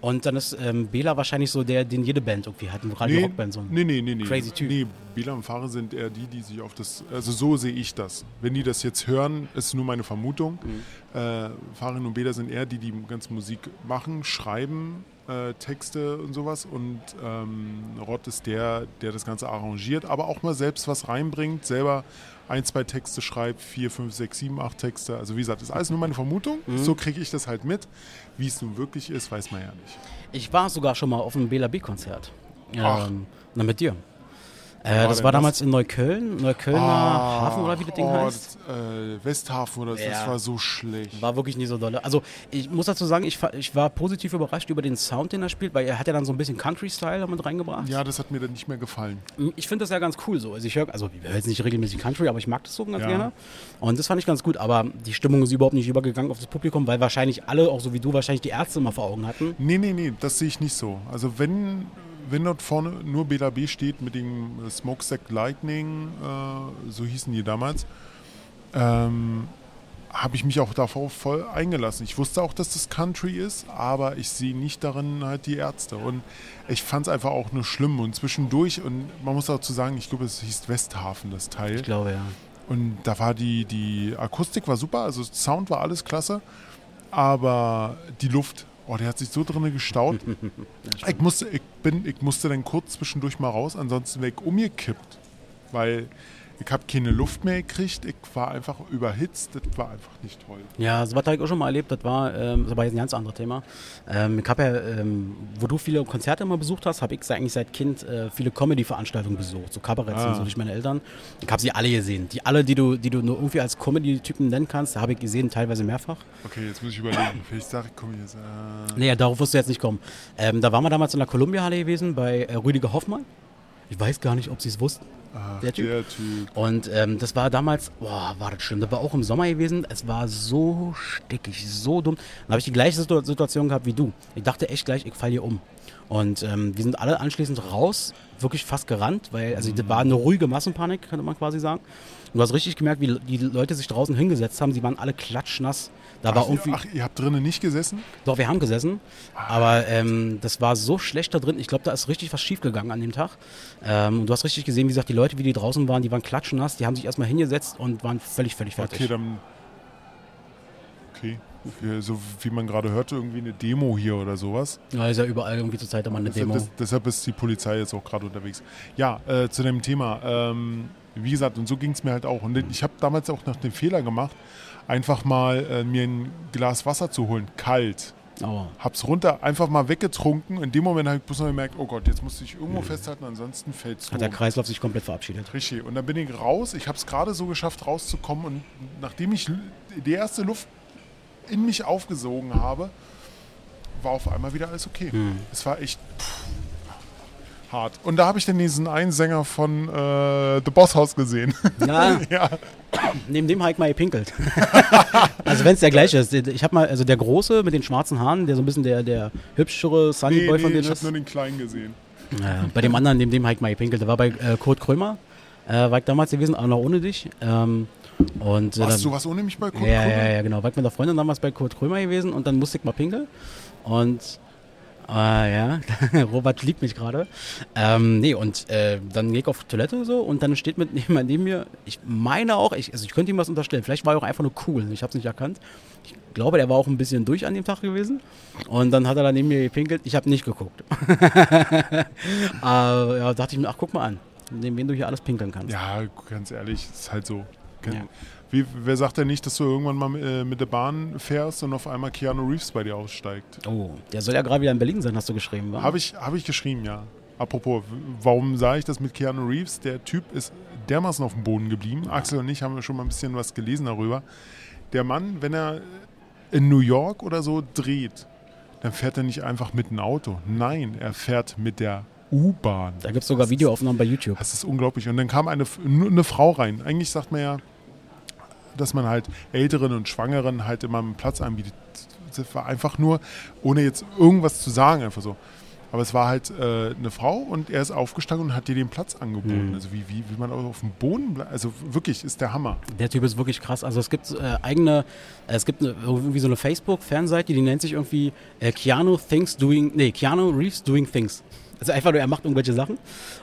A: Und dann ist ähm, Bela wahrscheinlich so der, den jede Band irgendwie hat, eine Radio-Rockband. So
B: nee, nee, nee, nee.
A: Crazy Typ.
B: Nee, Bela und Farin sind eher die, die sich auf das, also so sehe ich das. Wenn die das jetzt hören, ist nur meine Vermutung. Mhm. Äh, Farin und Bela sind eher die, die ganze Musik machen, schreiben, äh, Texte und sowas. Und ähm, Rott ist der, der das Ganze arrangiert, aber auch mal selbst was reinbringt, selber ein, zwei Texte schreibt, vier, fünf, sechs, sieben, acht Texte. Also wie gesagt, das ist alles nur meine Vermutung. Mhm. So kriege ich das halt mit. Wie es nun wirklich ist, weiß man ja nicht.
A: Ich war sogar schon mal auf einem Bela B-Konzert. Ähm, na, mit dir. Äh, das war
B: das?
A: damals in Neukölln, Neuköllner
B: Ah,
A: Hafen oder wie das Ding
B: oh,
A: heißt.
B: Das, äh, Westhafen oder so, das
A: Ja.
B: war so schlecht.
A: War wirklich nie so dolle. Also ich muss dazu sagen, ich, ich war positiv überrascht über den Sound, den er spielt, weil er hat ja dann so ein bisschen Country-Style mit reingebracht.
B: Ja, das hat mir dann nicht mehr gefallen.
A: Ich finde das ja ganz cool so. Also ich höre, also ich höre jetzt nicht regelmäßig Country, aber ich mag das so ganz
B: Ja.
A: gerne. Und das fand ich ganz gut. Aber die Stimmung ist überhaupt nicht übergegangen auf das Publikum, weil wahrscheinlich alle, auch so wie du, wahrscheinlich die Ärzte immer vor Augen hatten.
B: Nee, nee, nee, das sehe ich nicht so. Also wenn, wenn dort vorne nur BLAB steht mit dem Smokestack Lightning, äh, so hießen die damals, ähm, habe ich mich auch darauf voll eingelassen. Ich wusste auch, dass das Country ist, aber ich sehe nicht darin halt die Ärzte. Und ich fand es einfach auch nur schlimm. Und zwischendurch, und man muss dazu sagen, ich glaube, es hieß Westhafen, das Teil.
A: Ich glaube, ja.
B: Und da war die, die Akustik war super, also Sound war alles klasse, aber die Luft, oh, der hat sich so drinnen gestaut. ich, musste, ich, bin, ich musste dann kurz zwischendurch mal raus, ansonsten wäre ich umgekippt, weil ich habe keine Luft mehr gekriegt, ich war einfach überhitzt, das war einfach nicht toll.
A: Ja, so was habe ich auch schon mal erlebt. Das war, ähm, das war jetzt ein ganz anderes Thema. Ähm, ich habe ja, ähm, wo du viele Konzerte immer besucht hast, habe ich eigentlich seit Kind äh, viele Comedy-Veranstaltungen besucht, so Kabaretts
B: Ah.
A: und so durch meine Eltern. Ich habe sie alle gesehen. Die alle, die du, die du nur irgendwie als Comedy-Typen nennen kannst, habe ich gesehen, teilweise mehrfach.
B: Okay, jetzt muss ich überlegen, vielleicht sage ich, jetzt. Äh,
A: Nee, darauf wirst du jetzt nicht kommen. Ähm, da waren wir damals in der Columbia-Halle gewesen bei äh, Rüdiger Hoffmann. Ich weiß gar nicht, ob sie es wussten.
B: Ach,
A: Der Typ?
B: Der Typ.
A: Und ähm, das war damals, boah, war das schlimm. Das war auch im Sommer gewesen. Es war so stickig, so dumm. Dann habe ich die gleiche Situ Situation gehabt wie du. Ich dachte echt gleich, ich falle hier um. Und ähm, wir sind alle anschließend raus, wirklich fast gerannt, weil also das war eine ruhige Massenpanik, könnte man quasi sagen. Und du hast richtig gemerkt, wie die Leute sich draußen hingesetzt haben. Sie waren alle klatschnass. Da war
B: Ach,
A: irgendwie,
B: ach, ihr habt drinnen nicht gesessen?
A: doch, wir haben gesessen, aber ähm, das war so schlecht da drin. Ich glaube, da ist richtig was schiefgegangen an dem Tag. Ähm, und du hast richtig gesehen, wie gesagt, die Leute, wie die draußen waren, die waren klatschnass, die haben sich erstmal hingesetzt und waren völlig, völlig fertig.
B: Okay, dann. Okay. Für, so wie man gerade hörte, irgendwie eine Demo hier oder sowas.
A: ja, ist ja überall irgendwie zur Zeit immer eine
B: Deshalb,
A: Demo.
B: des, deshalb ist die Polizei jetzt auch gerade unterwegs. Ja, äh, zu dem Thema. Ähm, wie gesagt, und so ging es mir halt auch. Und ich habe damals auch noch den Fehler gemacht, einfach mal äh, mir ein Glas Wasser zu holen, kalt.
A: Aber
B: Hab's runter, einfach mal weggetrunken. In dem Moment habe ich bloß noch gemerkt, oh Gott, jetzt muss ich irgendwo festhalten, ansonsten fällt's
A: hat der
B: um.
A: Kreislauf sich komplett verabschiedet.
B: Richtig. Und dann bin ich raus. Ich habe es gerade so geschafft, rauszukommen. Und nachdem ich die erste Luft in mich aufgesogen habe, war auf einmal wieder alles okay. Es war echt pff, hart. Und da habe ich dann diesen einen Sänger von äh, The Boss House gesehen.
A: Ja,
B: ja.
A: neben dem habe ich mal gepinkelt. also wenn es der gleiche ist. Ich habe mal, also der Große mit den schwarzen Haaren, der so ein bisschen der, der hübschere Sunny
B: Nee,
A: Boy
B: nee,
A: von denen
B: ich habe
A: ist.
B: nur den Kleinen gesehen.
A: Ja, bei dem anderen, neben dem habe ich mal gepinkelt. Der war bei äh, Kurt Krömer. Äh, war ich damals gewesen, auch noch ohne dich. Ähm, und, äh,
B: Warst du was ohne mich bei Kurt
A: Ja,
B: Krömer?
A: ja, ja, genau. War ich mit der Freundin damals bei Kurt Krömer gewesen und dann musste ich mal pinkeln. Und äh, ja, Robert liebt mich gerade. Ähm, nee, und äh, dann gehe ich auf Toilette so und dann steht mit jemand neben mir, ich meine auch, ich, also ich könnte ihm was unterstellen, vielleicht war er auch einfach nur cool, ich habe es nicht erkannt. Ich glaube, der war auch ein bisschen durch an dem Tag gewesen. Und dann hat er dann neben mir gepinkelt, ich habe nicht geguckt. Aber ja, dachte ich mir, ach guck mal an, neben wen du hier alles pinkeln kannst.
B: Ja, ganz ehrlich, ist halt so.
A: Ja.
B: Wie, wer sagt denn nicht, dass du irgendwann mal äh, mit der Bahn fährst und auf einmal Keanu Reeves bei dir aussteigt?
A: Oh, der soll ja gerade wieder in Berlin sein, hast du geschrieben, wa?
B: Habe ich, hab ich geschrieben, ja. Apropos, warum sage ich das mit Keanu Reeves? Der Typ ist dermaßen auf dem Boden geblieben. Axel und ich haben schon mal ein bisschen was gelesen darüber. Der Mann, wenn er in New York oder so dreht, dann fährt er nicht einfach mit einem Auto. Nein, er fährt mit der U-Bahn.
A: Da gibt es sogar Videoaufnahmen bei YouTube.
B: Das ist unglaublich. Und dann kam eine, eine Frau rein. Eigentlich sagt man ja, dass man halt Älteren und Schwangeren halt immer einen Platz anbietet. Das war einfach nur, ohne jetzt irgendwas zu sagen, einfach so. Aber es war halt äh, eine Frau und er ist aufgestanden und hat dir den Platz angeboten.
A: Mhm.
B: Also wie, wie, wie man auf dem Boden bleibt. Also wirklich, ist der Hammer.
A: Der Typ ist wirklich krass. Also es gibt äh, eigene, äh, es gibt eine, irgendwie so eine Facebook-Fanseite, die nennt sich irgendwie äh, Keanu Things Doing, nee, Keanu Reeves Doing Things. Also einfach nur, er macht irgendwelche Sachen.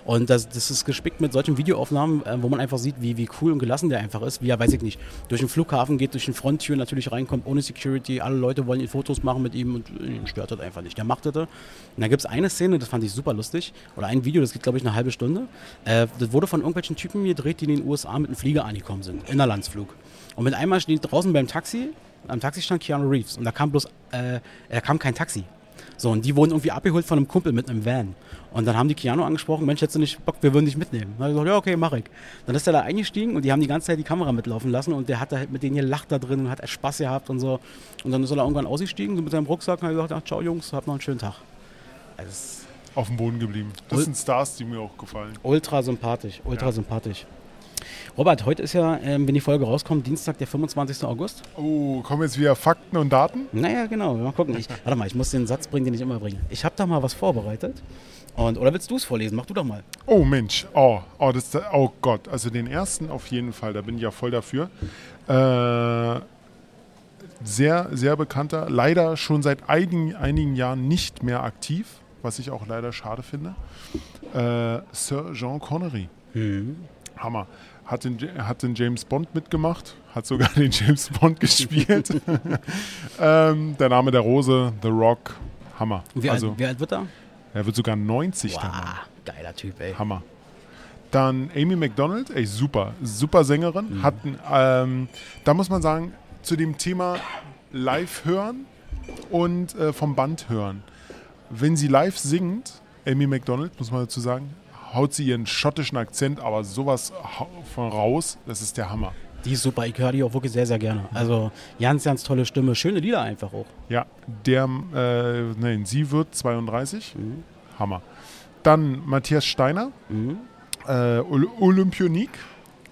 A: Und das, das ist gespickt mit solchen Videoaufnahmen, äh, wo man einfach sieht, wie, wie cool und gelassen der einfach ist. Wie er, weiß ich nicht, durch den Flughafen geht, durch die Fronttür natürlich reinkommt, ohne Security. Alle Leute wollen ihn Fotos machen mit ihm und ihn stört das einfach nicht. Der macht das. Und da gibt es eine Szene, das fand ich super lustig. Oder ein Video, das geht, glaube ich, eine halbe Stunde. Äh, das wurde von irgendwelchen Typen gedreht, die in den USA mit einem Flieger angekommen sind. Innerlandsflug. Und mit einmal steht draußen beim Taxi, am Taxi stand Keanu Reeves. Und da kam bloß, äh, er kam kein Taxi. So, und die wurden irgendwie abgeholt von einem Kumpel mit einem Van. Und dann haben die Keanu angesprochen, Mensch, hättest du nicht Bock, wir würden dich mitnehmen. Dann hat er gesagt, ja, okay, mach ich. Dann ist er da eingestiegen und die haben die ganze Zeit die Kamera mitlaufen lassen und der hat da halt mit denen gelacht da drin und hat Spaß gehabt und so. Und dann ist er da irgendwann ausgestiegen, so mit seinem Rucksack und hat gesagt, ach, ciao Jungs, habt noch einen schönen Tag. Also,
B: Auf dem Boden geblieben. Das sind Stars, die mir auch gefallen.
A: ultra sympathisch, ultra
B: Ja.
A: sympathisch. Robert, heute ist ja, ähm, wenn die Folge rauskommt, Dienstag, der 25. August.
B: Oh, kommen jetzt wieder Fakten und Daten?
A: Naja, genau. Mal gucken. Ich, warte mal, ich muss den Satz bringen, den ich immer bringe. Ich habe da mal was vorbereitet. Und, oder willst du es vorlesen? Mach du doch mal.
B: Oh Mensch, oh, oh, das, oh Gott, also den ersten auf jeden Fall, da bin ich ja voll dafür. Äh, sehr, sehr bekannter, leider schon seit einigen, einigen Jahren nicht mehr aktiv, was ich auch leider schade finde. Äh, Sir Jean Connery. Hammer. Hat den, hat den James Bond mitgemacht, hat sogar den James Bond gespielt. ähm, der Name der Rose, The Rock, Hammer.
A: Wie,
B: also,
A: alt, wie alt wird er?
B: er wird sogar 90 dann.
A: Wow, geiler Typ, ey.
B: Hammer. Dann Amy McDonald, ey, super, super Sängerin. Hatten, ähm, da muss man sagen, zu dem Thema live hören und äh, vom Band hören. Wenn sie live singt, Amy McDonald, muss man dazu sagen, haut sie ihren schottischen Akzent, aber sowas von raus, das ist der Hammer.
A: Die ist super. Ich höre die auch wirklich sehr, sehr gerne. Also ganz, ganz tolle Stimme. Schöne Lieder einfach auch.
B: Ja, der, äh, nein, sie wird 32. Hammer. Dann Matthias Steiner,
A: Mhm.
B: äh, Ol- Olympionik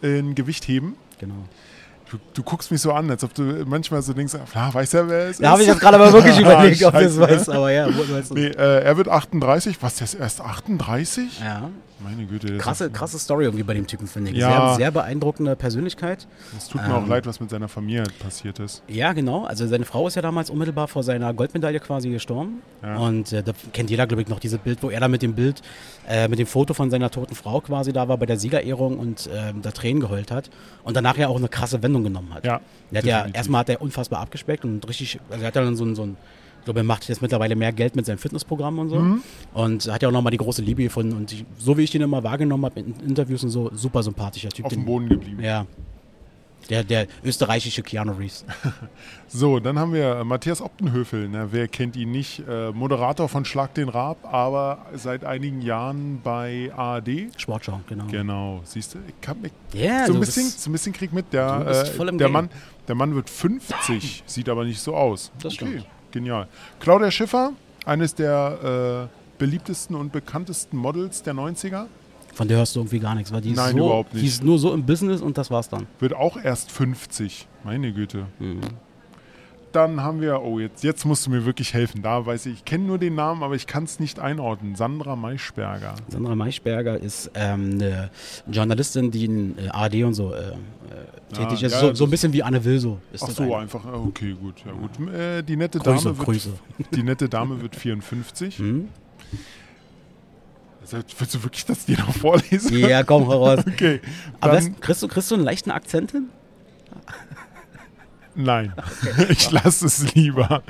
B: in Gewichtheben.
A: Genau.
B: Du, du guckst mich so an, als ob du manchmal so denkst, ah, weiß er, wer es
A: Da habe ich
B: ist?
A: jetzt gerade mal wirklich überlegt, ob
B: Scheiße.
A: weißt. Aber ja, weißt du.
B: Nee, äh, er wird 38. Was, der ist erst 38?
A: Ja.
B: Meine Güte. Das
A: Krasse,
B: ist,
A: krasse Story irgendwie bei dem Typen, finde ich.
B: Ja.
A: Sehr, sehr beeindruckende Persönlichkeit.
B: Es tut mir auch
A: Ähm.
B: leid, was mit seiner Familie passiert ist.
A: Ja, genau. Also seine Frau ist ja damals unmittelbar vor seiner Goldmedaille quasi gestorben.
B: Ja.
A: Und äh, da kennt jeder, glaube ich, noch dieses Bild, wo er da mit dem Bild, äh, mit dem Foto von seiner toten Frau quasi da war bei der Siegerehrung und ähm, da Tränen geheult hat. Und danach ja auch eine krasse Wendung genommen hat.
B: Ja,
A: Der hat ja, erstmal hat er unfassbar abgespeckt und richtig, also er hat ja dann so ein, so ein ich glaube, er macht jetzt mittlerweile mehr Geld mit seinem Fitnessprogramm und so.
B: Mhm.
A: Und hat ja auch nochmal die große Liebe gefunden. Und ich, so wie ich den immer wahrgenommen habe in Interviews und so, super sympathischer Typ.
B: Auf
A: Den-
B: dem Boden geblieben.
A: Ja. Der, der österreichische Keanu Reeves.
B: So, dann haben wir Matthias Optenhöfel. Ne? Wer kennt ihn nicht? Äh, Moderator von Schlag den Raab, aber seit einigen Jahren bei ARD.
A: Sportschau, genau.
B: Genau, siehst du? Ich hab, ich,
A: Ja,
B: so, ein bisschen, so ein bisschen krieg mit. Der, äh, der,
A: Game.
B: Mann, der Mann wird 50, sieht aber nicht so aus.
A: Das stimmt.
B: Genial. Claudia Schiffer, eines der äh, beliebtesten und bekanntesten Models der 90er,
A: Von der hörst du irgendwie gar nichts, weil die ist,
B: Nein,
A: so,
B: überhaupt nicht.
A: die ist nur so im Business und das war's dann.
B: wird auch erst 50. Meine Güte.
A: Mhm.
B: Dann haben wir, oh, jetzt, jetzt musst du mir wirklich helfen. Da weiß ich, ich kenne nur den Namen, aber ich kann es nicht einordnen. Sandra Maischberger.
A: Sandra Maischberger ist ähm, eine Journalistin, die in äh, ARD und so äh, äh, tätig
B: Ah,
A: ist.
B: ja,
A: so, so ein bisschen wie Anne Will so. Ist
B: Ach so,
A: eine.
B: einfach. ah, Okay, gut. Ja, gut. Äh, die, nette
A: Grüße,
B: Dame wird,
A: Grüße.
B: die nette Dame wird 54.
A: Hm?
B: Also, willst du wirklich das dir noch vorlesen?
A: Ja, komm heraus.
B: Okay.
A: Aber das, kriegst, du, kriegst du einen leichten Akzent hin?
B: nein, ich lasse es lieber.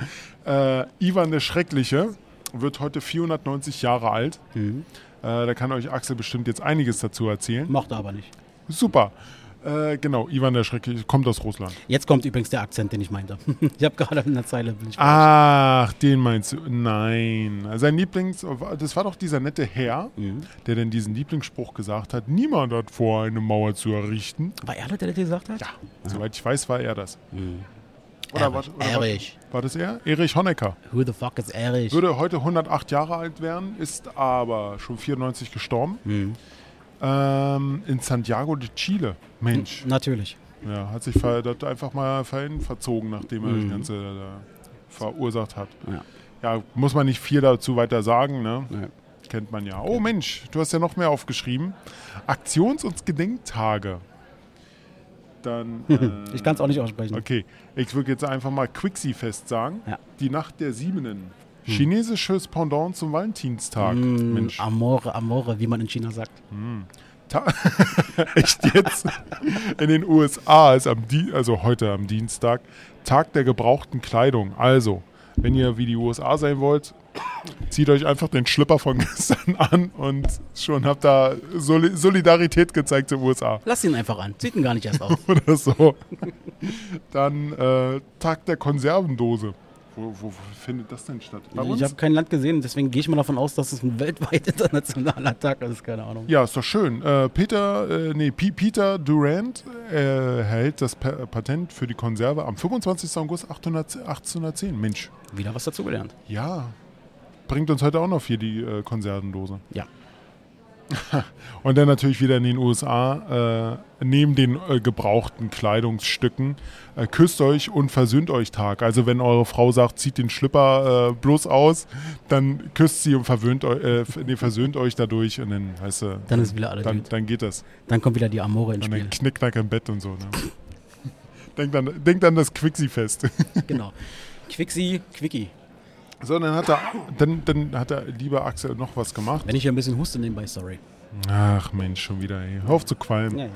B: Äh, Ivan der Schreckliche wird heute 490 Jahre alt.
A: Mhm.
B: Äh, da kann euch Axel bestimmt jetzt einiges dazu erzählen.
A: Macht er aber nicht.
B: Super. Äh, genau, Ivan der Schreckliche kommt aus Russland.
A: Jetzt kommt übrigens der Akzent, den ich meinte. ich habe gerade in der Zeile. Bin ich
B: Ach, den meinst du? Nein. Sein Lieblings... Das war doch dieser nette Herr,
A: Mhm.
B: der denn diesen Lieblingsspruch gesagt hat, niemand hat vor, eine Mauer zu errichten.
A: War er, der das gesagt hat?
B: Ja, soweit ich weiß, war er das.
A: Mhm.
B: Oder, war,
A: Erich.
B: oder war, war das er? Erich Honecker.
A: Who the fuck is Erich?
B: Würde heute 108 Jahre alt werden, ist aber schon 94 gestorben.
A: Mhm.
B: Ähm, in Santiago de Chile. Mensch.
A: Natürlich.
B: Ja, hat sich dort einfach mal vorhin verzogen, nachdem er
A: Mhm.
B: das Ganze da verursacht hat.
A: Ja.
B: Ja, muss man nicht viel dazu weiter sagen, ne?
A: Ja.
B: Kennt man ja. Oh Mensch, du hast ja noch mehr aufgeschrieben. Aktions- und Gedenktage. Dann. Äh,
A: Ich kann es auch nicht aussprechen.
B: Okay, ich würde jetzt einfach mal Quixi-Fest sagen.
A: Ja.
B: Die Nacht der Siebenen. Chinesisches Pendant zum Valentinstag.
A: Mm,
B: Mensch.
A: Amore, Amore, wie man in China sagt.
B: Ta Echt jetzt? In den USA ist am Di also heute am Dienstag Tag der gebrauchten Kleidung. Also, wenn ihr wie die USA sein wollt, zieht euch einfach den Schlipper von gestern an und schon habt ihr Soli Solidarität gezeigt zur USA
A: Lass ihn einfach an. Zieht ihn gar nicht erst auf.
B: oder so. Dann äh, Tag der Konservendose. Wo, wo, findet das denn statt? Bei
A: Ich habe kein Land gesehen, deswegen gehe ich mal davon aus, dass es ein weltweit internationaler Tag ist. Keine Ahnung.
B: Ja, ist doch schön. Äh, Peter, äh, nee, P Peter Durant äh, erhält das pa Patent für die Konserve am 25. August 800, 1810. Mensch,
A: Wieder was dazugelernt.
B: ja. Bringt uns heute auch noch hier die äh, Konservendose.
A: Ja.
B: Und dann natürlich wieder in den USA, äh, neben den äh, gebrauchten Kleidungsstücken, äh, küsst euch und versöhnt euch Tag. Also wenn eure Frau sagt, zieht den Schlipper äh, bloß aus, dann küsst sie und verwöhnt äh, nee, versöhnt euch dadurch und dann, weißt du,
A: Dann ist wieder alles
B: dann,
A: gut.
B: dann geht das.
A: Dann kommt wieder die Amore ins
B: Und
A: Spiel.
B: dann knickknack im Bett und so. Ne? denkt, an, denkt an das Quixi-Fest.
A: genau. Quixi, Quickie.
B: So, dann hat, er, dann, dann hat der liebe Axel noch was gemacht.
A: Wenn ich ein bisschen huste nebenbei, sorry.
B: Ach Mensch, schon wieder, ey. Hör auf zu qualmen.
A: Ja, ja.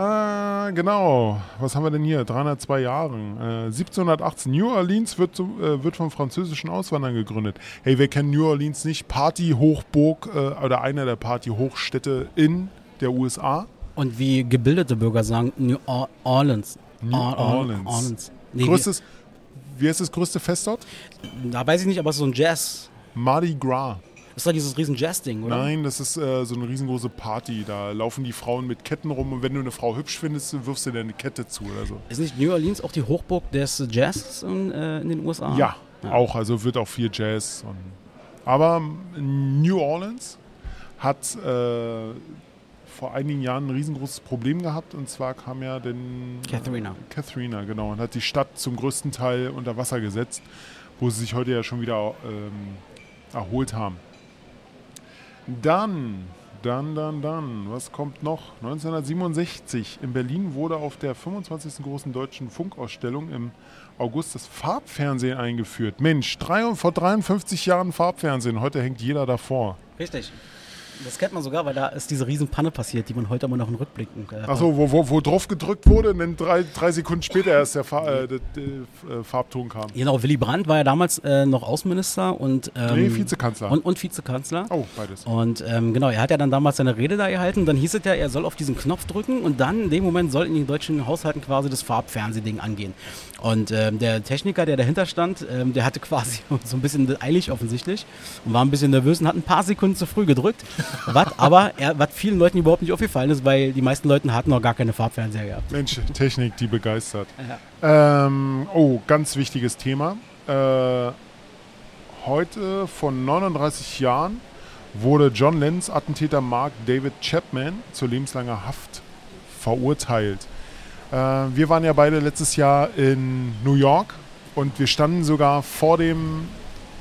B: Ah, genau. Was haben wir denn hier? 302 Jahre. Äh, 1718. New Orleans wird, so, äh, wird von französischen Auswanderern gegründet. Hey, wer kennt New Orleans nicht? Party-Hochburg äh, oder einer der Party-Hochstädte in der USA.
A: Und wie gebildete Bürger sagen, New Or- Orleans.
B: New
A: Or- Or-
B: Orleans.
A: Orleans. Nee,
B: Größtes, wie heißt das größte Fest dort?
A: Da weiß ich nicht, aber es ist so ein Jazz.
B: Mardi Gras.
A: Das ist doch dieses riesen Jazz-Ding, oder?
B: Nein, das ist äh, so eine riesengroße Party. Da laufen die Frauen mit Ketten rum und wenn du eine Frau hübsch findest, wirfst du dir eine Kette zu oder so.
A: Ist nicht New Orleans auch die Hochburg des Jazz in, äh, in den USA?
B: Ja,
A: Ja.
B: auch. Also wird auch viel Jazz. Und, aber New Orleans hat äh, vor einigen Jahren ein riesengroßes Problem gehabt. Und zwar kam ja den
A: Katharina.
B: Katharina, genau. Und hat die Stadt zum größten Teil unter Wasser gesetzt, wo sie sich heute ja schon wieder ähm, erholt haben. Dann, dann, dann, dann, was kommt noch? 1967 in Berlin wurde auf der 25. großen deutschen Funkausstellung im August das Farbfernsehen eingeführt. Mensch, drei, vor 53 Jahren Farbfernsehen, heute hängt jeder davor.
A: Richtig. Das kennt man sogar, weil da ist diese riesen Panne passiert, die man heute immer noch in Rückblicken äh,
B: Achso, wo, wo, wo drauf gedrückt wurde und dann drei, drei Sekunden später erst der, Fa äh, der, der äh, Farbton kam.
A: Genau, Willy Brandt war ja damals äh, noch Außenminister und, ähm,
B: Nee, Vizekanzler.
A: und, und Vizekanzler.
B: oh, beides.
A: Und ähm, genau, er hat ja dann damals seine Rede da gehalten. Dann hieß es ja, er soll auf diesen Knopf drücken und dann in dem Moment soll in den deutschen Haushalten quasi das Farbfernsehding angehen. Und ähm, der Techniker, der dahinter stand, ähm, der hatte quasi so ein bisschen eilig offensichtlich und war ein bisschen nervös und hat ein paar Sekunden zu früh gedrückt. Was aber er, was vielen Leuten überhaupt nicht aufgefallen ist, weil die meisten Leute hatten noch gar keine Farbfernseher gehabt.
B: Mensch, Technik, die begeistert. Ähm, oh, ganz wichtiges Thema. Äh, heute von 39 Jahren wurde John Lennons Attentäter Mark David Chapman zu lebenslanger Haft verurteilt. Äh, wir waren ja beide letztes Jahr in New York und wir standen sogar vor dem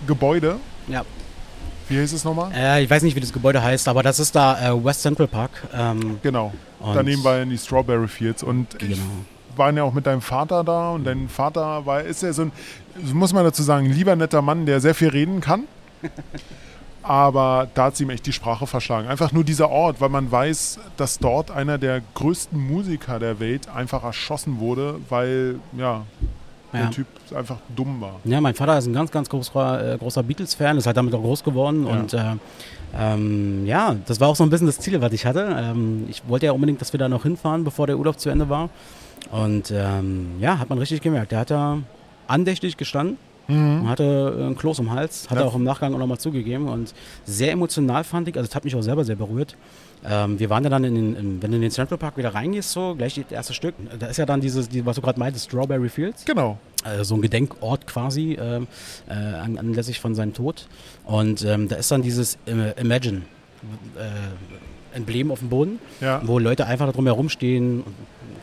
B: Gebäude.
A: Ja.
B: Wie hieß es nochmal?
A: Äh, ich weiß nicht, wie das Gebäude heißt, aber das ist da äh, West Central Park. Ähm,
B: Genau.
A: und-
B: Daneben waren die Strawberry Fields und ich
A: Genau.
B: waren ja auch mit deinem Vater da und dein Vater war, ist ja so ein, muss man dazu sagen, ein lieber netter Mann, der sehr viel reden kann. Aber da hat sie ihm echt die Sprache verschlagen. Einfach nur dieser Ort, weil man weiß, dass dort einer der größten Musiker der Welt einfach erschossen wurde, weil ja,
A: Ja.
B: der Typ einfach dumm war.
A: Ja, mein Vater ist ein ganz, ganz großer, äh, großer Beatles-Fan, ist halt damit auch groß geworden.
B: Ja.
A: Und äh, ähm, ja, das war auch so ein bisschen das Ziel, was ich hatte. Ähm, ich wollte ja unbedingt, dass wir da noch hinfahren, bevor der Urlaub zu Ende war. Und ähm, ja, hat man richtig gemerkt. Der hat da andächtig gestanden und hatte äh, ein Kloß im Hals, hat
B: Ja.
A: er auch im Nachgang auch nochmal zugegeben. Und sehr emotional fand ich, also das hat mich auch selber sehr berührt. Ähm, wir waren ja dann, in den, in, wenn du in den Central Park wieder reingehst, so gleich das erste Stück, da ist ja dann dieses, die, was du gerade meintest, Strawberry Fields
B: Genau.
A: äh, so ein Gedenkort quasi ähm, äh, an, anlässlich von seinem Tod. Und ähm, da ist dann dieses äh, Imagine äh, Emblem auf dem Boden,
B: Ja.
A: wo Leute einfach da drum herum stehen,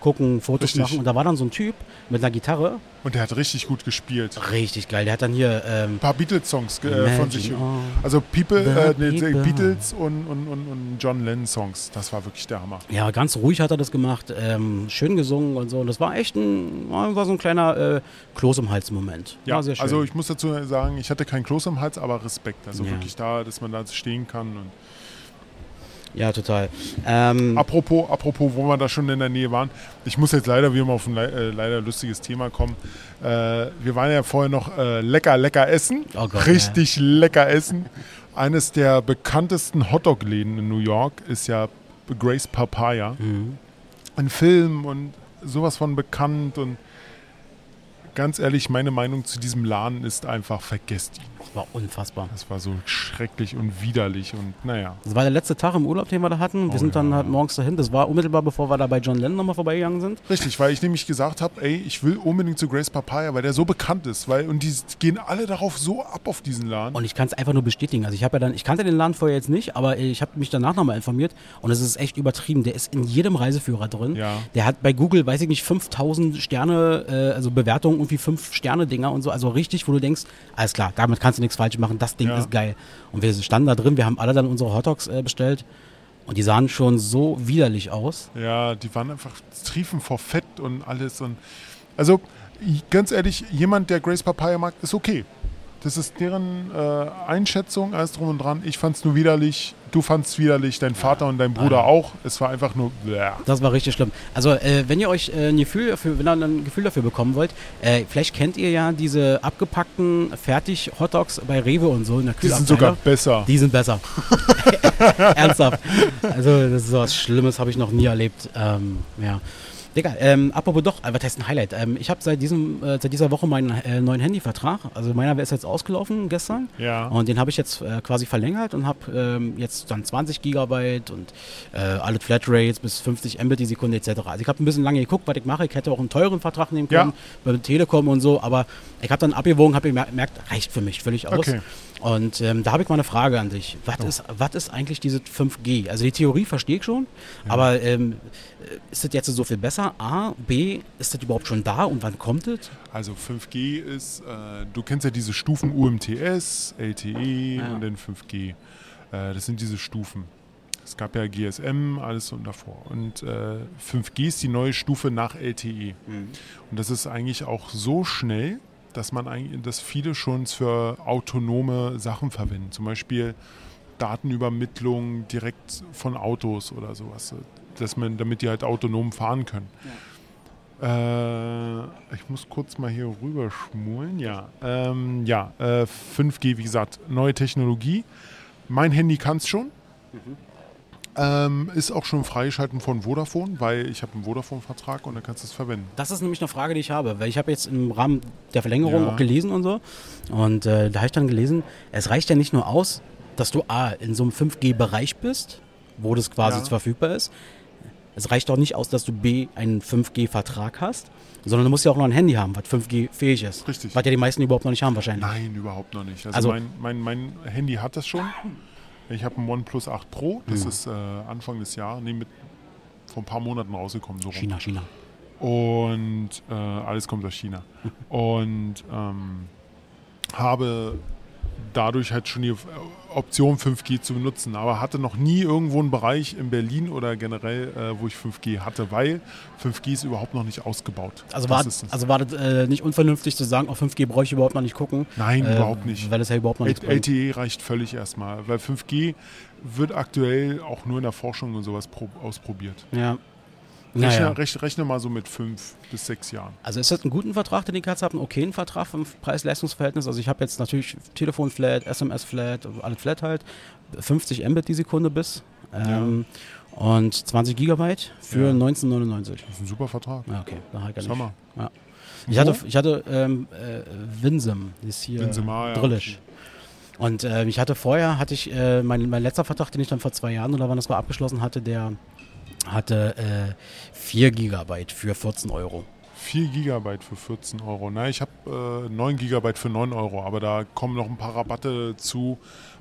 A: gucken, Fotos
B: Richtig.
A: machen. Und da war dann so ein Typ mit einer Gitarre.
B: Und der hat richtig gut gespielt.
A: Richtig geil. Der hat dann hier ähm,
B: Ein paar Beatles-Songs äh, von sich.
A: all
B: Also People, äh, nee. Beatles und, und, und, und John Lennon-Songs. Das war wirklich der Hammer.
A: Ja, ganz ruhig hat er das gemacht, ähm, schön gesungen und so. Und das war echt ein, war so ein kleiner äh, Kloß im Hals-Moment.
B: Ja,
A: sehr schön.
B: also ich muss dazu sagen, ich hatte kein Kloß im Hals, aber Respekt. Also
A: Ja.
B: wirklich da, dass man da stehen kann. Und
A: ja, total. Ähm,
B: apropos, apropos, wo wir da schon in der Nähe waren, ich muss jetzt leider wieder mal auf ein äh, leider lustiges Thema kommen. Äh, wir waren ja vorher noch äh, lecker, lecker essen.
A: Oh Gott,
B: Richtig lecker essen. Eines der bekanntesten Hotdog-Läden in New York ist ja Grace Papaya.
A: mhm.
B: Ein Film und sowas von bekannt und ganz ehrlich, meine Meinung zu diesem Laden ist einfach, vergesst ihn.
A: Das war unfassbar.
B: Das war so schrecklich und widerlich und naja.
A: Das war der letzte Tag im Urlaub, den wir da hatten. Wir
B: Oh
A: sind dann
B: ja.
A: halt morgens dahin. Das war unmittelbar, bevor wir da bei John Lennon nochmal vorbeigegangen sind.
B: Richtig, weil ich nämlich gesagt habe, ey, ich will unbedingt zu Grace Papaya, weil der so bekannt ist, weil und die gehen alle darauf so ab auf diesen Laden.
A: Und ich kann es einfach nur bestätigen. Also ich habe ja dann, ich kannte den Laden vorher jetzt nicht, aber ich habe mich danach nochmal informiert und es ist echt übertrieben. Der ist in jedem Reiseführer drin.
B: Ja.
A: Der hat bei Google, weiß ich nicht, 5000 Sterne, äh, also Bewertungen, irgendwie 5 Sterne Dinger und so. Also richtig, wo du denkst, alles klar, damit kannst du nichts falsch machen. Das Ding
B: Ja.
A: ist geil. Und wir standen da drin, wir haben alle dann unsere Hotdogs äh, bestellt und die sahen schon so widerlich aus.
B: Ja, die waren einfach triefen vor Fett und alles. Und also ganz ehrlich, jemand, der Grace Papaya mag, ist okay. Das ist deren äh, Einschätzung, alles drum und dran. Ich fand's nur widerlich, du fandst widerlich, dein Vater und dein Bruder auch. Es war einfach nur. Bläh.
A: Das war richtig schlimm. Also, äh, wenn ihr euch äh, ein Gefühl dafür, wenn ihr ein Gefühl dafür bekommen wollt, äh, vielleicht kennt ihr ja diese abgepackten Fertig-Hotdogs bei Rewe und so in der
B: Die sind sogar besser.
A: Die sind besser. Ernsthaft. Also, das ist so was Schlimmes, habe ich noch nie erlebt. Ähm, ja. Digga, ähm, apropos doch, äh, was heißt ein Highlight? Ähm, ich habe seit, diesem, äh, seit dieser Woche meinen äh, neuen Handyvertrag. Also meiner ist jetzt ausgelaufen gestern.
B: Ja.
A: Und den habe ich jetzt äh, quasi verlängert und habe ähm, jetzt dann 20 Gigabyte und äh, alle Flatrates bis 50 Mbit die Sekunde etc. Also ich habe ein bisschen lange geguckt, was ich mache. Ich hätte auch einen teuren Vertrag nehmen können, bei Telekom und so, aber ich habe dann abgewogen, habe gemerkt, reicht für mich völlig aus.
B: Okay.
A: Und ähm, da habe ich mal eine Frage an dich. Was, ist, was ist eigentlich diese 5G? Also die Theorie verstehe ich schon, aber ähm, ist das jetzt so viel besser? A, B, ist das überhaupt schon da und wann kommt es?
B: Also 5G ist, äh, du kennst ja diese Stufen UMTS, LTE
A: Ja.
B: und dann 5G. Äh, das sind diese Stufen. Es gab ja GSM, alles und davor. Und äh, 5G ist die neue Stufe nach LTE. Und das ist eigentlich auch so schnell, dass man eigentlich, dass viele schon für autonome Sachen verwenden. Zum Beispiel Datenübermittlung direkt von Autos oder sowas. Dass man, damit die halt autonom fahren können. Äh, ich muss kurz mal hier rüber schmulen. Ja, ähm, ja äh, 5G, wie gesagt, neue Technologie. Mein Handy kann es schon. Ähm, ist auch schon freigeschalten von Vodafone, weil ich habe einen Vodafone-Vertrag und da kannst du es verwenden.
A: Das ist nämlich eine Frage, die ich habe, weil ich habe jetzt im Rahmen der Verlängerung
B: Ja.
A: auch gelesen und so. Und äh, da habe ich dann gelesen, es reicht ja nicht nur aus, dass du A, in so einem 5G-Bereich bist, wo das quasi
B: Ja.
A: verfügbar ist. Es reicht auch nicht aus, dass du B, einen 5G-Vertrag hast, sondern du musst ja auch noch ein Handy haben, was 5G fähig ist.
B: Richtig.
A: Was ja die meisten überhaupt noch nicht haben wahrscheinlich.
B: Nein, überhaupt noch nicht. Also,
A: Also-
B: mein, mein, mein Handy hat das schon. Ich habe ein OnePlus 8 Pro, das
A: Mhm.
B: ist äh, Anfang des Jahres, nee, mit vor ein paar Monaten rausgekommen. So rum.
A: China, China.
B: Und äh, alles kommt aus China. Und ähm, habe dadurch halt schon die Option 5G zu benutzen, aber hatte noch nie irgendwo einen Bereich in Berlin oder generell, äh, wo ich 5G hatte, weil 5G ist überhaupt noch nicht ausgebaut.
A: Also
B: Das
A: war,
B: es.
A: also war das äh, nicht unvernünftig zu sagen, auf 5G brauche ich überhaupt noch nicht gucken.
B: Nein,
A: äh,
B: überhaupt nicht.
A: Weil das ja überhaupt noch bringt.
B: LTE reicht völlig erstmal, weil 5G wird aktuell auch nur in der Forschung und sowas pro, ausprobiert.
A: Ja.
B: Rechne,
A: Naja.
B: rechne, rechne mal so mit fünf bis sechs Jahren.
A: Also ist das ein guter Vertrag, den ich jetzt habe, einen okayen Vertrag vom Preis-Leistungs-Verhältnis? Also ich habe jetzt natürlich Telefon-Flat, SMS-Flat, alles Flat halt, 50 Mbit die Sekunde bis ähm, und 20 Gigabyte für
B: Ja.
A: 1999.
B: Das ist ein super Vertrag.
A: Ja, okay, da halt gar nicht.
B: Hammer.
A: Ja. Ich hatte, ich hatte ähm, äh, Winsum, das ist hier
B: Winsum, ah, ja,
A: Drillisch. Und äh, ich hatte vorher, hatte ich, äh, mein, mein letzter Vertrag, den ich dann vor zwei Jahren oder wann das war abgeschlossen hatte, der hatte äh, 4 Gigabyte für 14 Euro.
B: 4 Gigabyte für 14 Euro. Na, ich habe äh, 9 Gigabyte für 9 Euro, aber da kommen noch ein paar Rabatte zu,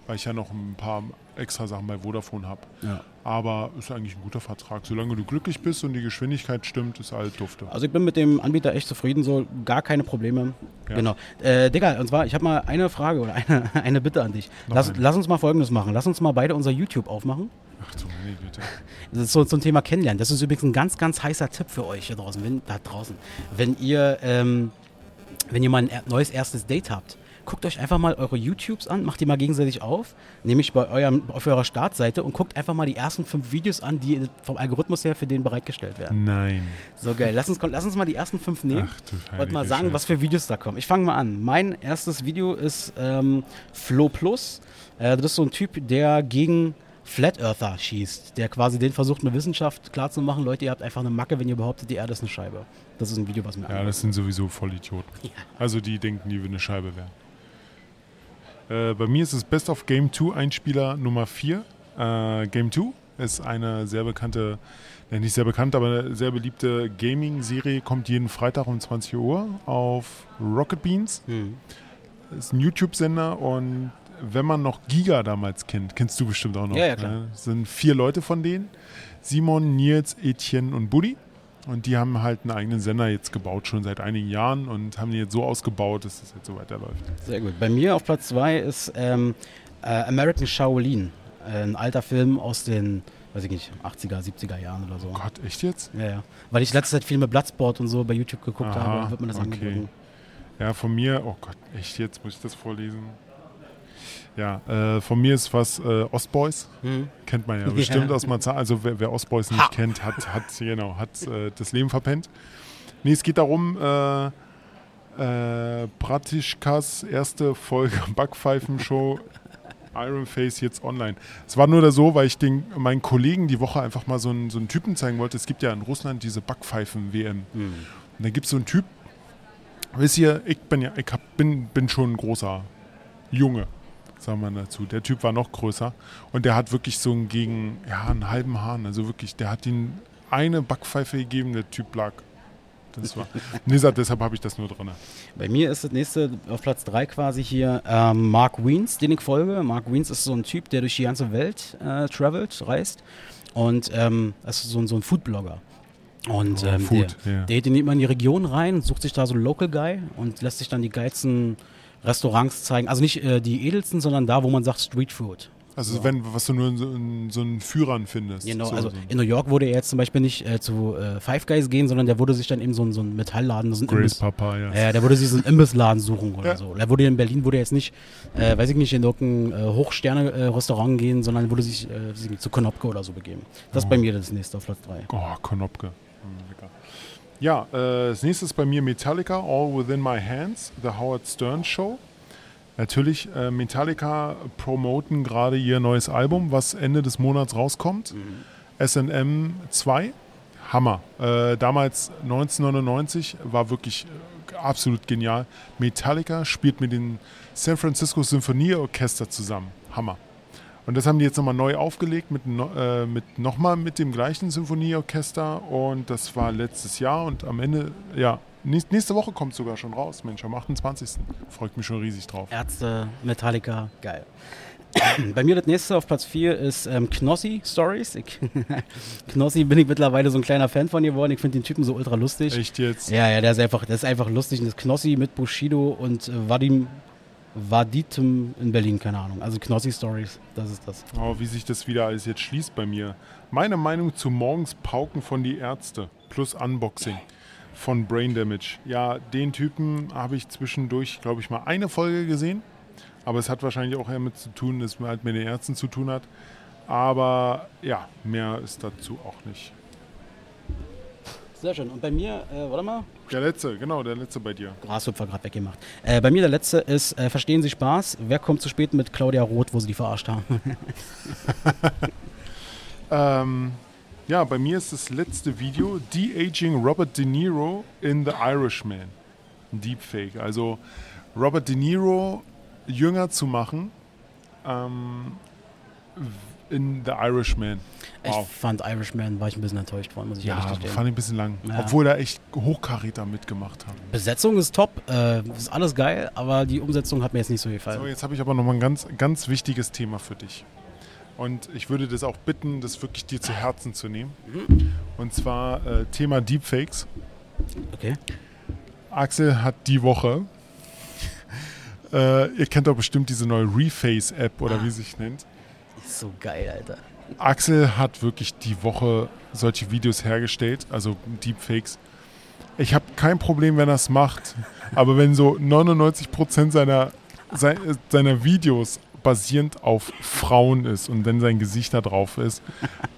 B: weil ich ja noch ein paar extra Sachen bei Vodafone habe.
A: Ja.
B: Aber ist eigentlich ein guter Vertrag. Solange du glücklich bist und die Geschwindigkeit stimmt, ist alles dufte.
A: Also ich bin mit dem Anbieter echt zufrieden, so gar keine Probleme.
B: Ja.
A: Genau. Äh, Digga, und zwar, ich habe mal eine Frage oder eine, eine Bitte an dich. Lass, lass uns mal folgendes machen. Lass uns mal beide unser YouTube aufmachen.
B: Ach du meine Güte.
A: Das ist so zum Thema Kennenlernen. Das ist übrigens ein ganz, ganz heißer Tipp für euch hier draußen. Wenn, da draußen. Wenn ihr, ähm, wenn ihr mal ein neues erstes Date habt, guckt euch einfach mal eure YouTubes an, macht die mal gegenseitig auf, nämlich bei eurem, auf eurer Startseite und guckt einfach mal die ersten fünf Videos an, die vom Algorithmus her für den bereitgestellt werden.
B: Nein.
A: So geil. Lass uns, lass uns mal die ersten fünf nehmen.
B: Ach
A: Wollte mal sagen,
B: Scheiße.
A: was für Videos da kommen. Ich fange mal an. Mein erstes Video ist ähm, Flo Plus. Äh, das ist so ein Typ, der gegen Flat Earther schießt, der quasi den versucht, eine Wissenschaft klarzumachen, Leute, ihr habt einfach eine Macke, wenn ihr behauptet, die Erde ist eine Scheibe. Das ist ein Video, was mir
B: Ja, das sind sowieso Vollidioten.
A: Ja.
B: Also die denken, die will eine Scheibe wären. Äh, bei mir ist es Best of Game 2 Einspieler Nummer 4. Äh, Game 2 ist eine sehr bekannte, nicht sehr bekannt, aber eine sehr beliebte Gaming-Serie, kommt jeden Freitag um 20 Uhr auf Rocket Beans.
A: Hm.
B: ist ein YouTube-Sender und wenn man noch Giga damals kennt, kennst du bestimmt auch noch.
A: Ja, ja, klar.
B: ne? Sind vier Leute von denen. Simon, Nils, Etienne und Buddy. Und die haben halt einen eigenen Sender jetzt gebaut, schon seit einigen Jahren und haben den jetzt so ausgebaut, dass das jetzt so weiterläuft.
A: Sehr gut. Bei mir auf Platz 2 ist ähm, äh, American Shaolin. Äh, ein alter Film aus den, weiß ich nicht, 80er, 70er Jahren oder so.
B: Oh Gott, echt jetzt?
A: Ja, ja. Weil ich letzte Zeit viel mit Bloodsport und so bei YouTube geguckt
B: Aha,
A: habe, wird mir das
B: okay.
A: angeboten.
B: Ja, von mir, oh Gott, echt jetzt, muss ich das vorlesen? Ja, äh, von mir ist was äh, Ostboys.
A: Hm.
B: Kennt man ja bestimmt
A: Ja.
B: aus Marzahn. Also wer, wer Ostboys nicht
A: Ha!
B: kennt, hat, hat, genau, hat äh, das Leben verpennt. Nee, es geht darum, äh, äh, Pratischkas erste Folge Backpfeifen-Show Iron Face jetzt online. Es war nur da so, weil ich den, meinen Kollegen die Woche einfach mal so einen, so einen Typen zeigen wollte. Es gibt ja in Russland diese Backpfeifen-WM.
A: Hm.
B: Und da gibt es so einen Typ, wisst ihr, ich bin ja, ich hab, bin, bin schon ein großer Junge, sagen wir dazu. Der Typ war noch größer und der hat wirklich so einen gegen, ja, einen halben Hahn, also wirklich, der hat ihm eine Backpfeife gegeben, der Typ lag. Das war, Nisa, deshalb habe ich das nur drin.
A: Bei mir ist das nächste auf Platz 3 quasi hier ähm, Mark Wiens, den ich folge. Mark Wiens ist so ein Typ, der durch die ganze Welt äh, travelt, reist. Und ähm, ist so, ein- so ein Foodblogger. Und
B: Oh,
A: ähm,
B: Food,
A: der,
B: ja.
A: der geht in immer in die Region rein, sucht sich da so einen Local Guy und lässt sich dann die geilsten Restaurants zeigen. Also nicht äh, die edelsten, sondern da, wo man sagt Street Food.
B: Also
A: Ja.
B: wenn, was du nur in so, in so einen Führern findest.
A: Genau,
B: so,
A: also
B: so.
A: in New York würde er jetzt zum Beispiel nicht äh, zu äh, Five Guys gehen, sondern der würde sich dann eben so, einen- so einen Metallladen, so einen
B: Grace
A: Imbiss-
B: Papa, ja.
A: Ja, der würde sich so einen Imbissladen suchen oder
B: Ja.
A: so. Der würde in Berlin würde jetzt nicht, äh, weiß ich nicht, in irgendein äh, Hochsterne-Restaurant gehen, sondern würde sich äh, weiß ich nicht, zu Konopke oder so begeben. Das ist bei
B: Oh.
A: mir das nächste auf Platz 3.
B: Oh, Konopke. Lecker. Ja, äh, das nächste ist bei mir Metallica, All Within My Hands, The Howard Stern Show. Natürlich, äh, Metallica promoten gerade ihr neues Album, was Ende des Monats rauskommt. SM 2, Hammer. Äh, damals 1999 war wirklich äh, absolut genial. Metallica spielt mit dem San Francisco Symphonieorchester zusammen. Hammer. Und das haben die jetzt nochmal neu aufgelegt mit, äh, mit nochmal mit dem gleichen Symphonieorchester und das war letztes Jahr und am Ende, ja, nächst, nächste Woche kommt sogar schon raus, Mensch, am 28. Freut mich schon riesig drauf.
A: Ärzte, Metallica, geil. Bei mir das nächste auf Platz 4 ist ähm, Knossi Stories. Ich, Knossi bin ich mittlerweile so ein kleiner Fan von geworden. Ich finde den Typen so ultra lustig.
B: Echt jetzt?
A: Ja, ja, der ist einfach, der ist einfach lustig. Und das Knossi mit Bushido und äh, Vadim Vaditem in Berlin, keine Ahnung. Also Knossi Stories, das ist das.
B: Oh, wie sich das wieder alles jetzt schließt bei mir. Meine Meinung zu morgens Pauken von die Ärzte plus Unboxing von Brain Damage. Ja, den Typen habe ich zwischendurch, glaube ich, mal eine Folge gesehen. Aber es hat wahrscheinlich auch damit zu tun, dass man halt mit den Ärzten zu tun hat. Aber ja, mehr ist dazu auch nicht.
A: Sehr schön. Und bei mir, äh, warte mal,
B: Der letzte, genau, der letzte bei dir.
A: Grashüpfer gerade weggemacht. Äh, bei mir der letzte ist, äh, verstehen Sie Spaß? Wer kommt zu spät mit Claudia Roth, wo sie die verarscht haben?
B: Ähm, ja, bei mir ist das letzte Video De-Aging Robert De Niro in The Irishman. Ein Deepfake. Also Robert De Niro jünger zu machen ähm, in The Irishman. Wow.
A: Ich fand Irishman, war ich ein bisschen enttäuscht von, muss ich
B: Ja,
A: ehrlich
B: fand ich ein bisschen lang.
A: Ja.
B: Obwohl da echt Hochkaräter mitgemacht haben.
A: Besetzung ist top, äh, ist alles geil, aber die Umsetzung hat mir jetzt nicht so gefallen.
B: So, jetzt habe ich aber noch mal ein ganz, ganz wichtiges Thema für dich. Und ich würde das auch bitten, das wirklich dir zu Herzen zu nehmen. Und zwar äh, Thema Deepfakes.
A: Okay.
B: Axel hat die Woche, äh, ihr kennt doch bestimmt diese neue Reface-App oder wie sie sich nennt.
A: So geil, Alter.
B: Axel hat wirklich die Woche solche Videos hergestellt, also Deepfakes. Ich habe kein Problem, wenn er es macht, aber wenn so 99% seiner, sei- seiner Videos basierend auf Frauen ist und wenn sein Gesicht da drauf ist,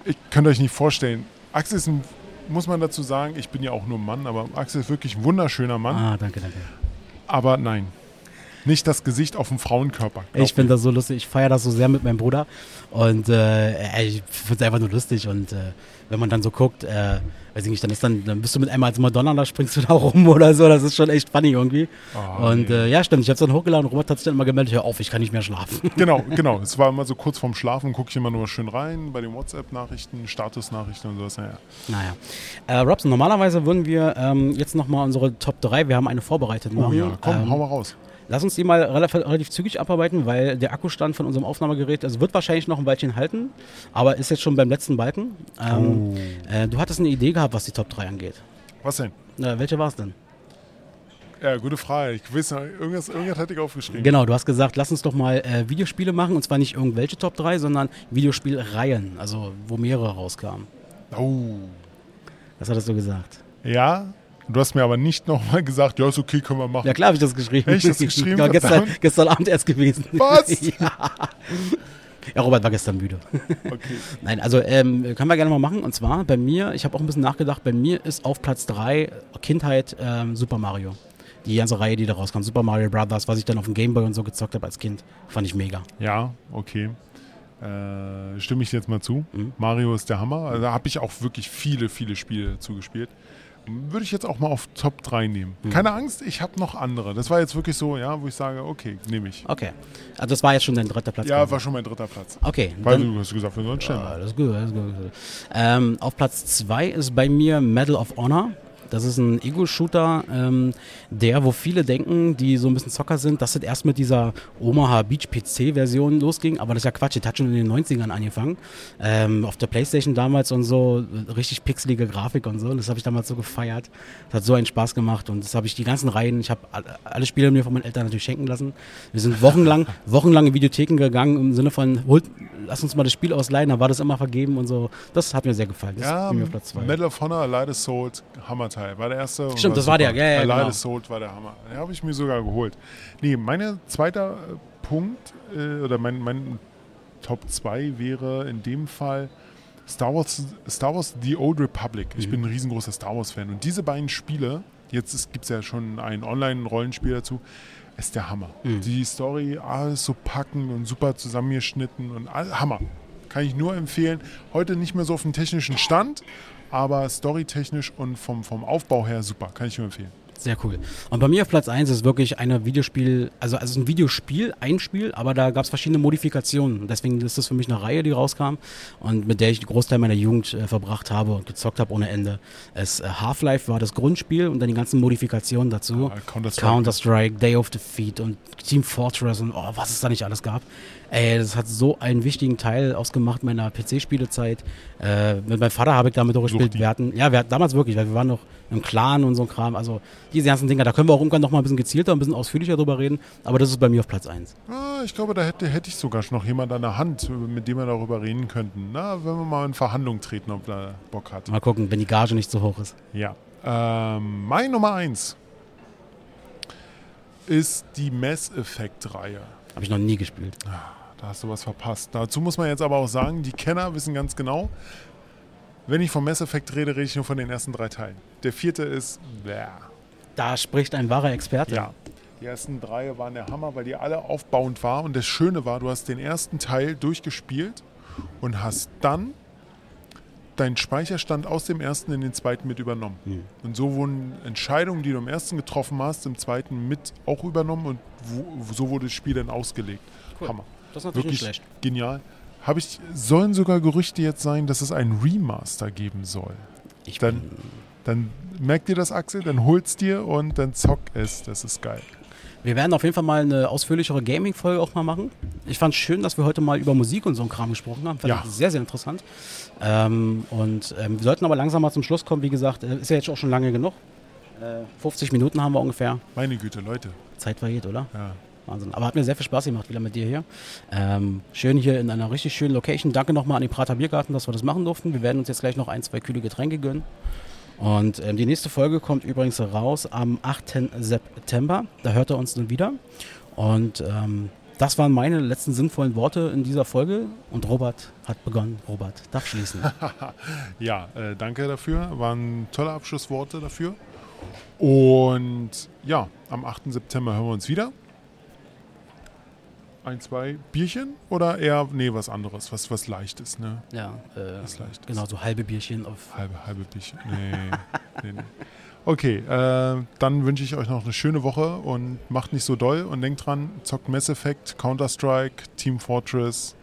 B: ich könnt euch nicht vorstellen. Axel ist ein, muss man dazu sagen, ich bin ja auch nur ein Mann, aber Axel ist wirklich ein wunderschöner Mann.
A: Ah, danke, danke.
B: Aber nein. Nicht das Gesicht auf dem Frauenkörper.
A: Ich finde das so lustig. Ich feiere das so sehr mit meinem Bruder. Und äh, ich finde es einfach nur lustig. Und äh, wenn man dann so guckt, äh, weiß ich nicht, dann ist dann, dann bist du mit einmal als Madonna, da springst du da rum oder so. Das ist schon echt funny irgendwie.
B: Oh,
A: und
B: nee.
A: äh, ja, stimmt. Ich habe es dann hochgeladen und Robert hat sich dann immer gemeldet, hör auf, ich kann nicht mehr schlafen.
B: Genau, genau. Es war immer so kurz vorm Schlafen, gucke ich immer nur schön rein bei den WhatsApp-Nachrichten, Status-Nachrichten und sowas. Naja.
A: Naja. Äh, Robson, normalerweise würden wir ähm, jetzt nochmal unsere Top 3, wir haben eine vorbereitet
B: Oh ja, komm,
A: ähm,
B: hau mal raus.
A: Lass uns die mal relativ, relativ zügig abarbeiten, weil der Akkustand von unserem Aufnahmegerät, also wird wahrscheinlich noch ein Weilchen halten, aber ist jetzt schon beim letzten Balken. Ähm,
B: Oh.
A: äh, du hattest eine Idee gehabt, was die Top 3 angeht.
B: Was denn?
A: Äh, welche war es denn?
B: Ja, gute Frage. Ich weiß noch, irgendwas, irgendwas hatte ich aufgeschrieben.
A: Genau, du hast gesagt, lass uns doch mal äh, Videospiele machen und zwar nicht irgendwelche Top 3, sondern Videospielreihen, also wo mehrere rauskamen.
B: Oh.
A: Das hattest du gesagt.
B: Ja, du hast mir aber nicht nochmal gesagt, ja, ist okay, können wir machen.
A: Ja, klar habe ich das geschrieben.
B: Echt, hast du geschrieben?
A: Ja, gestern, gestern Abend erst gewesen.
B: Was?
A: ja. ja, Robert war gestern müde.
B: Okay.
A: Nein, also ähm, können wir gerne mal machen. Und zwar bei mir, ich habe auch ein bisschen nachgedacht, bei mir ist auf Platz 3 Kindheit ähm, Super Mario. Die ganze Reihe, die da rauskam. Super Mario Brothers, was ich dann auf dem Gameboy und so gezockt habe als Kind. Fand ich mega.
B: Ja, okay. Äh, stimme ich jetzt mal zu.
A: Mhm.
B: Mario ist der Hammer. Also, da habe ich auch wirklich viele, viele Spiele zugespielt. Würde ich jetzt auch mal auf Top 3 nehmen.
A: Mhm.
B: Keine Angst, ich habe noch andere. Das war jetzt wirklich so, ja, wo ich sage, okay, nehme ich.
A: Okay. Also das war jetzt schon dein dritter Platz.
B: Ja, war schon mein dritter Platz.
A: Okay.
B: Weil
A: dann-
B: du hast gesagt, wir sollen schnell
A: Ah, ist gut, das ist gut. das ist gut. Ähm, auf Platz 2 ist bei mir Medal of Honor. Das ist ein Ego-Shooter, ähm, der, wo viele denken, die so ein bisschen Zocker sind, dass das erst mit dieser Omaha Beach PC-Version losging. Aber das ist ja Quatsch, das hat schon in den 90ern angefangen. Ähm, auf der Playstation damals und so, richtig pixelige Grafik und so. Das habe ich damals so gefeiert. Das hat so einen Spaß gemacht und das habe ich die ganzen Reihen, ich habe alle, Spiele mir von meinen Eltern natürlich schenken lassen. Wir sind wochenlang, wochenlang in Videotheken gegangen im Sinne von, holt, lass uns mal das Spiel ausleihen, da war das immer vergeben und so. Das hat mir sehr gefallen. Das
B: Ja,
A: ist bei mir auf Platz 2.
B: Medal of Honor, Allied Assault, Hammerteil. War der erste.
A: Stimmt, das war der. Ja, ja,
B: Allied
A: genau.
B: Assault war der Hammer. Den habe ich mir sogar geholt. Nee, mein zweiter äh, Punkt, äh, oder mein, mein Top 2 wäre in dem Fall Star Wars, Star Wars The Old Republic. Ich
A: Mhm.
B: bin ein riesengroßer Star Wars-Fan. Und diese beiden Spiele, jetzt gibt es ja schon ein Online-Rollenspiel dazu, ist der Hammer.
A: Mhm.
B: Die Story, alles so packend und super zusammengeschnitten und all, Hammer. Kann ich nur empfehlen. Heute nicht mehr so auf dem technischen Stand, aber storytechnisch und vom, vom Aufbau her super. Kann ich nur empfehlen.
A: Sehr cool. Und bei mir auf Platz 1 ist wirklich eine Videospiel, also, also ein Videospiel, ein Spiel, aber da gab es verschiedene Modifikationen. Deswegen ist das für mich eine Reihe, die rauskam und mit der ich den Großteil meiner Jugend äh, verbracht habe und gezockt habe ohne Ende. Es äh, Half-Life war das Grundspiel und dann die ganzen Modifikationen dazu.
B: Ah, Counter-Strike.
A: Counter-Strike, Day of Defeat und Team Fortress und oh, was es da nicht alles gab. Ey, das hat so einen wichtigen Teil ausgemacht meiner PC-Spielezeit. Äh, mit meinem Vater habe ich damit auch gespielt. Wir hatten, ja, wir hatten damals wirklich, weil wir waren noch im Clan und so ein Kram. Also diese ganzen Dinger, da können wir auch irgendwann noch mal ein bisschen gezielter, ein bisschen ausführlicher drüber reden. Aber das ist bei mir auf Platz 1.
B: Ah, ich glaube, da hätte, hätte ich sogar noch jemand an der Hand, mit dem wir darüber reden könnten. Na, wenn wir mal in Verhandlungen treten, ob er Bock hat.
A: Mal gucken, wenn die Gage nicht so hoch ist.
B: Ja. Ähm, mein Nummer 1 ist die Mass Effect-Reihe.
A: Habe ich noch nie gespielt.
B: Da hast du was verpasst. Dazu muss man jetzt aber auch sagen, die Kenner wissen ganz genau, wenn ich von Mass Effect rede, rede ich nur von den ersten drei Teilen. Der vierte ist, bäh.
A: Da spricht ein wahrer Experte.
B: ja. Die ersten drei waren der Hammer, weil die alle aufbauend waren. Und das Schöne war, du hast den ersten Teil durchgespielt und hast dann deinen Speicherstand aus dem ersten in den zweiten mit übernommen.
A: Hm.
B: Und so wurden Entscheidungen, die du im ersten getroffen hast, im zweiten mit auch übernommen und wo, so wurde das Spiel dann ausgelegt.
A: Cool.
B: Hammer.
A: Das ist natürlich
B: Wirklich
A: nicht schlecht.
B: genial. Habe ich, sollen sogar Gerüchte jetzt sein, dass es ein Remaster geben soll.
A: Ich
B: Dann, dann merkt ihr das, Axel, dann holt's dir und dann zock es. Das ist geil.
A: wir werden auf jeden Fall mal eine ausführlichere Gaming-Folge auch mal machen. Ich fand es schön, dass wir heute mal über Musik und so ein Kram gesprochen haben. Fand
B: Ja.
A: ich sehr, sehr interessant. Ähm, und ähm, wir sollten aber langsam mal zum Schluss kommen. Wie gesagt, äh, ist ja jetzt auch schon lange genug. Äh, 50 Minuten haben wir ungefähr.
B: Meine Güte, Leute.
A: Zeit vergeht, oder?
B: Ja.
A: Wahnsinn. Aber hat mir sehr viel Spaß gemacht, wieder mit dir hier. Ähm, schön hier in einer richtig schönen Location. Danke nochmal an den Prater Biergarten, dass wir das machen durften. Wir werden uns jetzt gleich noch ein, zwei kühle Getränke gönnen. Und ähm, die nächste Folge kommt übrigens raus am 8. September. Da hört er uns dann wieder. Und ähm, das waren meine letzten sinnvollen Worte in dieser Folge. Und Robert hat begonnen. Robert darf schließen.
B: Ja, äh, danke dafür. Waren tolle Abschlussworte dafür. Und ja, am 8. September hören wir uns wieder. Ein, zwei Bierchen oder eher, nee, was anderes, was, was Leichtes, ne?
A: Ja, äh,
B: Was Leichtes.
A: genau, so halbe Bierchen auf.
B: Halbe, halbe Bierchen. Nee, nee, nee. Okay, äh, dann wünsche ich euch noch eine schöne Woche und macht nicht so doll und denkt dran, zockt Mass Effect, Counter-Strike, Team Fortress.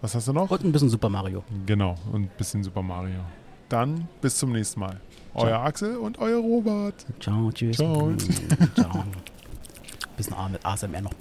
B: Was hast du noch?
A: Und ein bisschen Super Mario.
B: Genau, und ein bisschen Super Mario. Dann bis zum nächsten Mal. Euer Axel und euer Robert.
A: Ciao, tschüss.
B: Ciao.
A: Ciao. Bisschen ASMR noch.